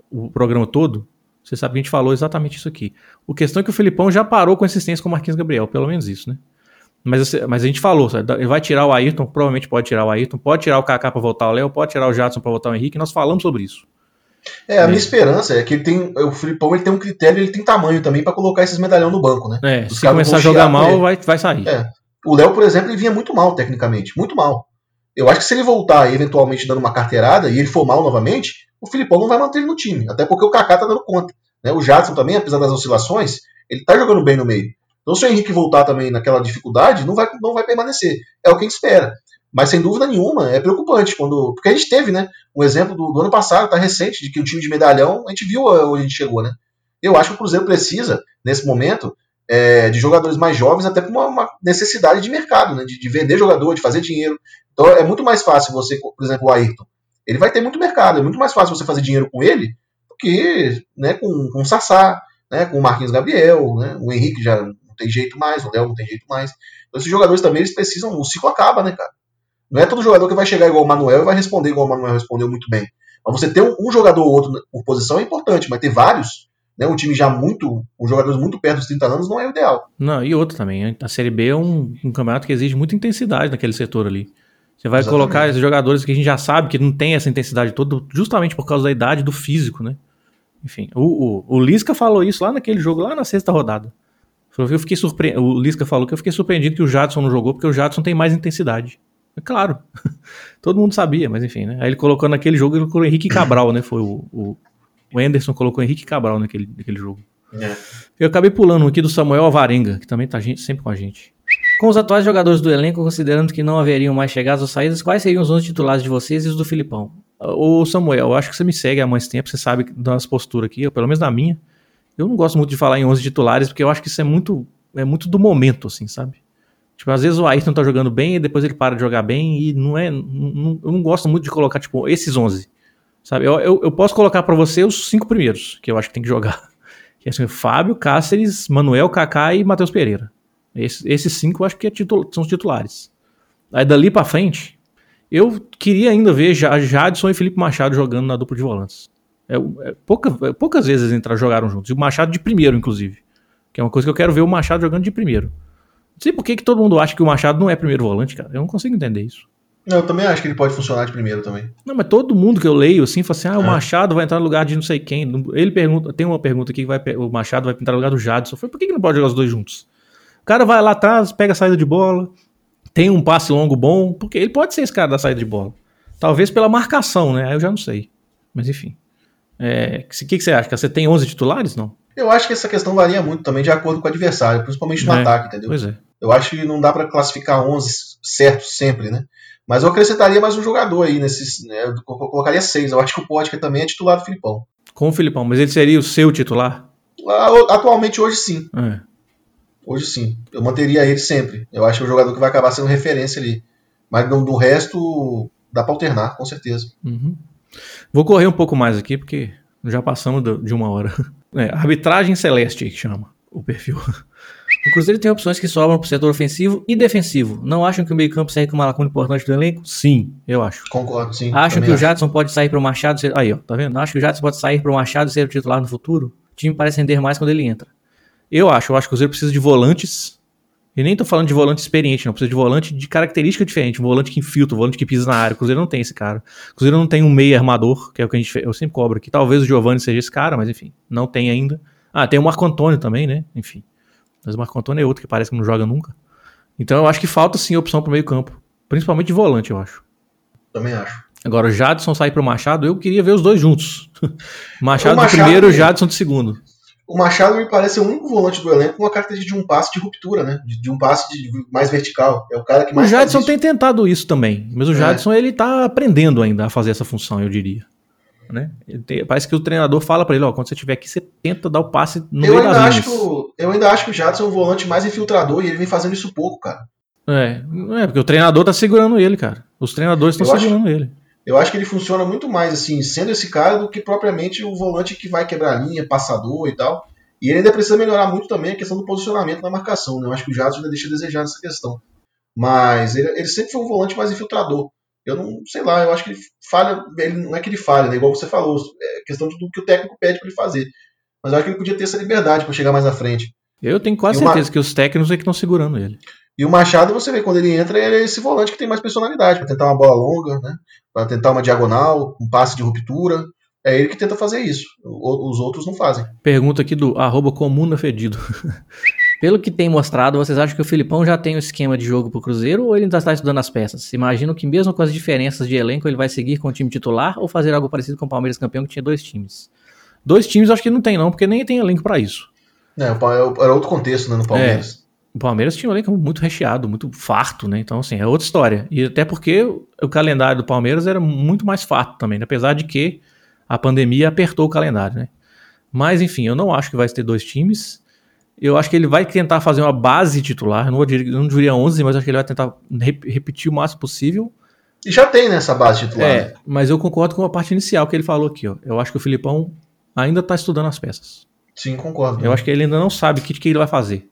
o programa todo, você sabe que a gente falou exatamente isso aqui. O questão é que o Felipão já parou com assistência com o Marquinhos Gabriel, pelo menos isso, né? Mas, mas a gente falou, ele vai tirar o Ayrton, provavelmente pode tirar o Ayrton, pode tirar o Kaká para voltar o Léo, pode tirar o Jadson para voltar o Henrique, nós falamos sobre isso.
É, a é. minha esperança é que ele tem. O Filipão ele tem um critério, ele tem tamanho também para colocar esses medalhão no banco, né?
É, se começar a jogar mal, vai, vai sair.
É. O Léo, por exemplo, ele vinha muito mal tecnicamente, muito mal. Eu acho que se ele voltar eventualmente dando uma carteirada e ele for mal novamente, o Filipão não vai manter ele no time. Até porque o Kaká tá dando conta. Né? O Jadson também, apesar das oscilações, ele tá jogando bem no meio. Então se o Henrique voltar também naquela dificuldade, não vai, não vai permanecer. É o que a gente espera. Mas sem dúvida nenhuma, é preocupante quando. Porque a gente teve, né? Um exemplo do, do ano passado, tá recente, de que o time de medalhão, a gente viu onde a gente chegou, né? Eu acho que o Cruzeiro precisa, nesse momento, é, de jogadores mais jovens, até por uma, uma necessidade de mercado, né? De, de, vender jogador, de fazer dinheiro. Então é muito mais fácil você, por exemplo, o Ayrton. Ele vai ter muito mercado, é muito mais fácil você fazer dinheiro com ele do que né, com, com o Sassá, né, com o Marquinhos Gabriel, né? O Henrique já não tem jeito mais, o Léo não tem jeito mais. Então esses jogadores também eles precisam, o ciclo acaba, né, cara? Não é todo jogador que vai chegar igual o Manuel e vai responder igual o Manuel respondeu muito bem. Mas você ter um, jogador ou outro por posição é importante, mas ter vários, né, um time já muito, com jogadores muito perto dos 30 anos, não é o ideal.
Não, e outro também. A Série B é um, um campeonato que exige muita intensidade naquele setor ali. Você vai Exatamente. colocar esses jogadores que a gente já sabe que não tem essa intensidade toda, justamente por causa da idade do físico, né? Enfim, o, o, o Lisca falou isso lá naquele jogo, lá na sexta rodada. Eu fiquei surpre... O Lisca falou que eu fiquei surpreendido que o Jadson não jogou, porque o Jadson tem mais intensidade. É claro. Todo mundo sabia, mas enfim, né? Aí ele colocou naquele jogo, ele colocou o Henrique Cabral, né? Foi o, o, o Anderson colocou Henrique Cabral naquele, naquele jogo. É. Eu acabei pulando aqui do Samuel Alvarenga, que também tá gente, sempre com a gente. Com os atuais jogadores do elenco, considerando que não haveriam mais chegadas ou saídas, quais seriam os 11 titulares de vocês e os do Filipão? Ô Samuel, eu acho que você me segue há mais tempo, você sabe das posturas aqui, pelo menos na minha. Eu não gosto muito de falar em 11 titulares, porque eu acho que isso é muito, é muito do momento, assim, sabe? Tipo, às vezes o Ayrton tá jogando bem e depois ele para de jogar bem e não é. Não, eu não gosto muito de colocar, tipo, esses 11. Sabe? Eu, eu, eu posso colocar para você os cinco primeiros, que eu acho que tem que jogar. Que é assim, Fábio, Cáceres, Manuel, Kaká e Matheus Pereira. Esses, esses cinco eu acho que é são os titulares. Aí dali para frente, eu queria ainda ver Jadson e Felipe Machado jogando na dupla de volantes. É, é, pouca, é, poucas vezes eles entraram, jogaram juntos. E o Machado de primeiro, inclusive. Que é uma coisa que eu quero ver o Machado jogando de primeiro. Sei por que, que todo mundo acha que o Machado não é primeiro volante, cara. Eu não consigo entender isso.
Não, eu também acho que ele pode funcionar de primeiro também.
Não, mas todo mundo que eu leio assim fala assim: ah, o
É.
Machado vai entrar no lugar de não sei quem. Ele pergunta, tem uma pergunta aqui que vai, o Machado vai entrar no lugar do Jadson. Falei, por que, que não pode jogar os dois juntos? O cara vai lá atrás, pega a saída de bola, tem um passe longo bom, porque ele pode ser esse cara da saída de bola. Talvez pela marcação, né? Aí eu já não sei. Mas enfim. É, O que, que você acha? Que Você tem 11 titulares? Não?
Eu acho que essa questão varia muito também de acordo com o adversário, principalmente no
É,
ataque, entendeu?
Pois é.
Eu acho que não dá pra classificar 11 certo sempre, né? Mas eu acrescentaria mais um jogador aí nesses. Né? Eu co- colocaria seis. Eu acho que o Potker também é titular do Filipão.
Com o Filipão, mas ele seria o seu titular?
Ah, Atualmente, hoje sim.
É.
Hoje sim. Eu manteria ele sempre. Eu acho que é um jogador que vai acabar sendo referência ali. Mas do, do resto, dá pra alternar, com certeza.
Uhum. Vou correr um pouco mais aqui, porque já passamos de uma hora. É, arbitragem celeste que chama o perfil.
O Cruzeiro tem opções que sobram pro setor ofensivo e defensivo. Não acham que o meio-campo serve como uma lacuna importante do elenco?
Sim, eu acho.
Concordo, sim.
Acham que o
acho.
Jadson pode sair pro Machado ser. Aí, ó, tá vendo? Acham que o Jadson pode sair pro Machado ser o titular no futuro? O time parece render mais quando ele entra.
Eu acho, eu acho que o Cruzeiro precisa de volantes. E nem tô falando de volante experiente, não. Precisa de volante de característica diferente. Um volante que infiltra, um volante que pisa na área. O Cruzeiro não tem esse cara. O Cruzeiro não tem um meio armador, que é o que a gente eu sempre cobro aqui. Talvez o Giovanni seja esse cara, mas enfim, não tem ainda. Ah, tem o Marco Antônio também, né? Enfim. Mas o Marco Antônio é outro que parece que não joga nunca. Então eu acho que falta sim opção pro meio campo. Principalmente de volante, eu acho.
Também acho.
Agora, o Jadson sair pro Machado, eu queria ver os dois juntos. Machado,
O Machado-
de primeiro, o Jadson de segundo.
O Machado me parece o único volante do elenco com uma característica de um passe de ruptura, né? De, de um passe de- mais vertical. É o cara que
O
mais faz
Jadson tem tentado isso também, mas o
É.
Jadson ele tá aprendendo ainda a fazer essa função, eu diria. Né? Tem- parece que o treinador fala pra ele, ó, quando você estiver aqui, você tenta dar o passe no
Eu
meio
ainda, acho que o, eu ainda acho que o Jadson é o volante mais infiltrador e ele vem fazendo isso pouco, cara.
É, não é porque o treinador tá segurando ele, cara. Os treinadores estão
Eu acho-
segurando ele.
Eu acho que ele funciona muito mais assim, sendo esse cara, do que propriamente o volante que vai quebrar a linha, passador e tal. E ele ainda precisa melhorar muito também a questão do posicionamento na marcação, né? Eu acho que o Jadson ainda deixa a desejar nessa questão. Mas ele, ele sempre foi um volante mais infiltrador. Eu não sei lá, eu acho que ele falha, ele, não é que ele falha, né? Igual você falou, é questão do que o técnico pede para ele fazer. Mas eu acho que ele podia ter essa liberdade para chegar mais à frente.
Eu tenho quase
E uma-
certeza que os técnicos é que estão segurando ele.
E o Machado, você vê, quando ele entra, ele é esse volante que tem mais personalidade, para tentar uma bola longa, né? Para tentar uma diagonal, um passe de ruptura. É ele que tenta fazer isso. O- Os outros não fazem.
Pergunta aqui do arroba comuna fedido.
Pelo que tem mostrado, vocês acham que o Filipão já tem o esquema de jogo pro Cruzeiro ou ele ainda está estudando as peças? Imagino que mesmo com as diferenças de elenco, ele vai seguir com o time titular ou fazer algo parecido com o Palmeiras campeão, que tinha dois times?
Dois times eu acho que não tem não, porque nem tem elenco pra isso.
É, o Pa- era outro contexto né, no Palmeiras.
O Palmeiras tinha um elenco muito recheado, muito farto, né? Então, assim, é outra história. E até porque o calendário do Palmeiras era muito mais farto também, né? apesar de que a pandemia apertou o calendário, né? Mas, enfim, eu não acho que vai ter dois times. Eu acho que ele vai tentar fazer uma base titular. Eu não, vou dir- eu não diria 11, mas acho que ele vai tentar rep- repetir o máximo possível.
E já tem nessa base titular.
É,
né?
mas eu concordo com a parte inicial que ele falou aqui. Ó. Eu acho que o Filipão ainda tá estudando as peças.
Sim, concordo.
Eu acho que ele ainda não sabe o que, que ele vai fazer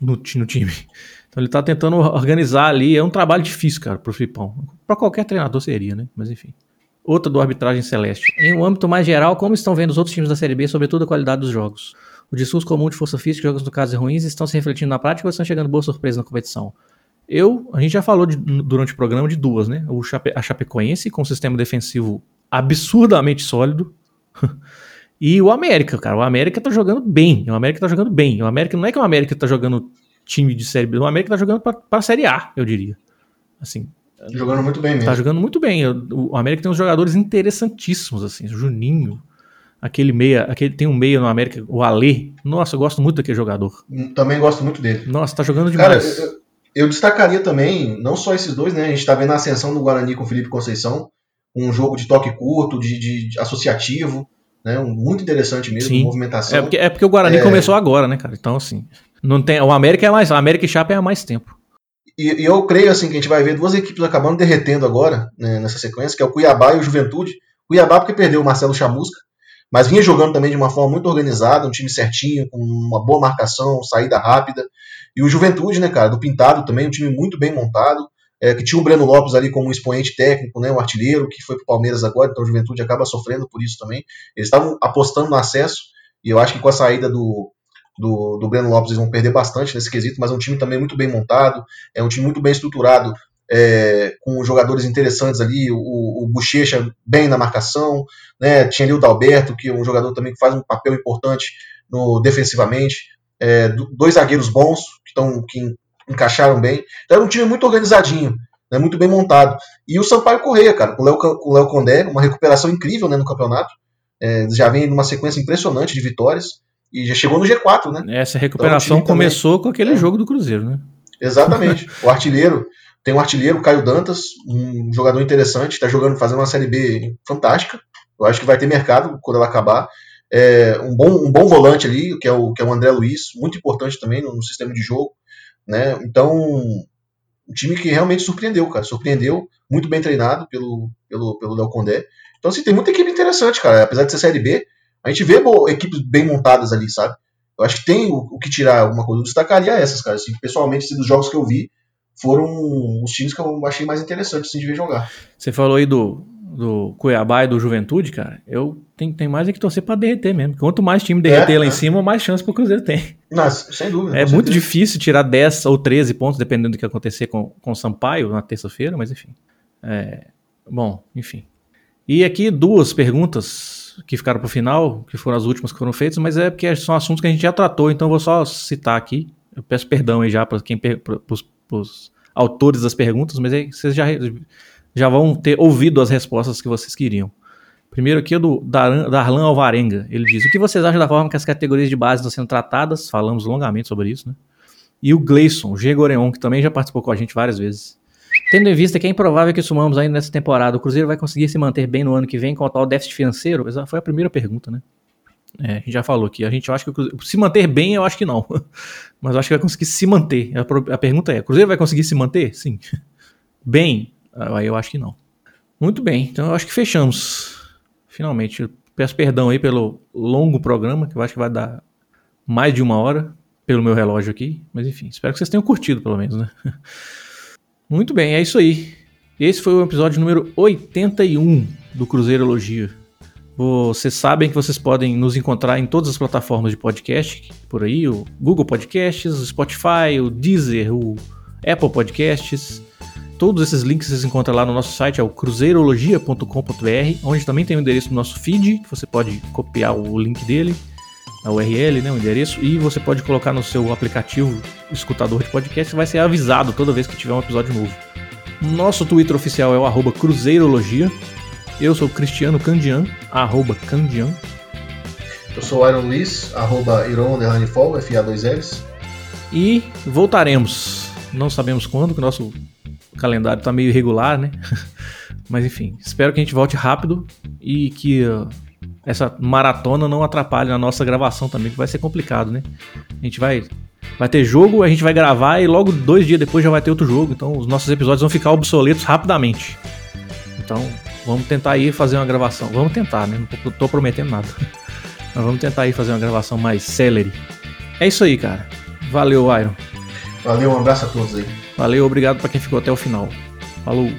no, no time. Então ele tá tentando organizar ali. É um trabalho difícil, cara, pro Filipão. Pra qualquer treinador seria, né? Mas enfim. Outra do arbitragem celeste.
Em um âmbito mais geral, como estão vendo os outros times da Série B, sobretudo a qualidade dos jogos? O discurso comum de força física, jogos no caso ruins, estão se refletindo na prática ou estão chegando boas surpresas na competição?
Eu, a gente já falou de- durante o programa de duas, né? O Chape, a Chapecoense com um sistema defensivo absurdamente sólido. e o América, cara. O América tá jogando bem. O América tá jogando bem. O América não é que o América tá jogando time de série B, o América tá jogando pra, pra série A, eu diria. Assim,
Jogando muito bem mesmo.
tá jogando muito bem. O América tem uns jogadores interessantíssimos, assim. O Juninho, aquele meia, aquele tem um meia no América, o Alê. Nossa, eu gosto muito daquele jogador.
Também gosto muito dele.
Nossa, tá jogando
Cara,
demais.
eu, eu destacaria também, não só esses dois, né? A gente tá vendo a ascensão do Guarani com o Felipe Conceição. Um jogo de toque curto, de, de- de associativo. Né? Um, muito interessante mesmo,
Sim.
movimentação.
É porque, é porque o Guarani
É.
começou agora, né, cara? Então, assim, não tem, o América é mais, o América e Chapa é há mais tempo.
E, e eu creio assim que a gente vai ver duas equipes acabando derretendo agora, né, nessa sequência, que é o Cuiabá e o Juventude. Cuiabá porque perdeu o Marcelo Chamusca, mas vinha jogando também de uma forma muito organizada, um time certinho, com uma boa marcação, saída rápida. E o Juventude, né, cara, do Pintado também, um time muito bem montado, é, que tinha o Breno Lopes ali como um expoente técnico, né, um artilheiro, que foi pro Palmeiras agora, então o Juventude acaba sofrendo por isso também. Eles estavam apostando no acesso, e eu acho que com a saída do, do, do Breno Lopes, eles vão perder bastante nesse quesito, mas é um time também muito bem montado, é um time muito bem estruturado, é, com jogadores interessantes ali, o, o Bochecha bem na marcação, né, tinha ali o Dalberto, que é um jogador também que faz um papel importante no defensivamente, é, dois zagueiros bons, que, tão, que encaixaram bem, então era um time muito organizadinho, né, muito bem montado, e o Sampaio Correia, cara, com o Léo Condé, uma recuperação incrível né, no campeonato, é, já vem numa sequência impressionante de vitórias, e já chegou no G4, né?
Essa recuperação então, começou também, com aquele é. jogo do Cruzeiro, né?
Exatamente. o artilheiro, tem um artilheiro, Caio Dantas, um jogador interessante, está jogando, fazendo uma Série B fantástica. Eu acho que vai ter mercado quando ela acabar. É, um, bom, um bom volante ali, que é o, que é o André Luiz, muito importante também no, no sistema de jogo. Né? Então, um time que realmente surpreendeu, cara. Surpreendeu, muito bem treinado pelo, pelo, pelo Léo Condé. Então, assim, tem muita equipe interessante, cara. Apesar de ser Série B, a gente vê equipes bem montadas ali, sabe? Eu acho que tem o, o que tirar alguma coisa. Eu destacaria essas, cara. Assim, pessoalmente, assim, dos jogos que eu vi, foram os times que eu achei mais interessantes assim, de ver jogar.
Você falou aí do, do Cuiabá e do Juventude, cara. Eu tenho, tenho mais é que torcer para derreter mesmo. Quanto mais time derreter é, lá é. em cima, mais chance pro Cruzeiro tem.
Nossa, sem dúvida.
É muito difícil tirar 10 ou 13 pontos, dependendo do que acontecer com, com o Sampaio na terça-feira, mas enfim. É, bom, enfim. E aqui duas perguntas que ficaram para o final, que foram as últimas que foram feitas, mas é porque são assuntos que a gente já tratou, então eu vou só citar aqui. Eu peço perdão aí já para quem os autores das perguntas, mas aí vocês já, já vão ter ouvido as respostas que vocês queriam. Primeiro aqui é do Darlan Alvarenga. Ele diz: O que vocês acham da forma que as categorias de base estão sendo tratadas? Falamos longamente sobre isso, né? E o Gleison, o G. Goreon, que também já participou com a gente várias vezes. Tendo em vista que é improvável que sumamos ainda nessa temporada, o Cruzeiro vai conseguir se manter bem no ano que vem com o tal déficit financeiro? Essa foi a primeira pergunta, né? É, a gente já falou aqui. A gente acha que se manter bem, eu acho que não. Mas eu acho que vai conseguir se manter. A, a pergunta é: o Cruzeiro vai conseguir se manter? Sim. Bem, aí eu acho que não. Muito bem, então eu acho que fechamos. Finalmente. Eu peço perdão aí pelo longo programa, que eu acho que vai dar mais de uma hora, pelo meu relógio aqui. Mas enfim, espero que vocês tenham curtido, pelo menos, né? Muito bem, é isso aí. Esse foi o episódio número 81 do Cruzeiro Elogia. Vocês sabem que vocês podem nos encontrar em todas as plataformas de podcast por aí, o Google Podcasts, o Spotify, o Deezer, o Apple Podcasts. Todos esses links vocês encontram lá no nosso site, é o cruzeirologia.com.br, onde também tem o endereço do nosso feed, que você pode copiar o link dele, a URL, né, o endereço, e você pode colocar no seu aplicativo escutador de podcast, você vai ser avisado toda vez que tiver um episódio novo. Nosso Twitter oficial é o arroba cruzeirologia, eu sou Cristiano Candian, arroba Candian.
Eu sou Iron Luiz, arroba Iron Fall, FA2Ls.
E voltaremos. Não sabemos quando, que o nosso calendário está meio irregular, né? Mas enfim, espero que a gente volte rápido e que uh, essa maratona não atrapalhe a nossa gravação também, que vai ser complicado, né? A gente vai, vai ter jogo, a gente vai gravar e logo dois dias depois já vai ter outro jogo, então os nossos episódios vão ficar obsoletos rapidamente. Então, Vamos tentar aí fazer uma gravação. Vamos tentar, né? Não tô prometendo nada. Mas vamos tentar aí fazer uma gravação mais celery. É isso aí, cara. Valeu, Iron.
Valeu, um abraço a todos aí.
Valeu, obrigado para quem ficou até o final. Falou.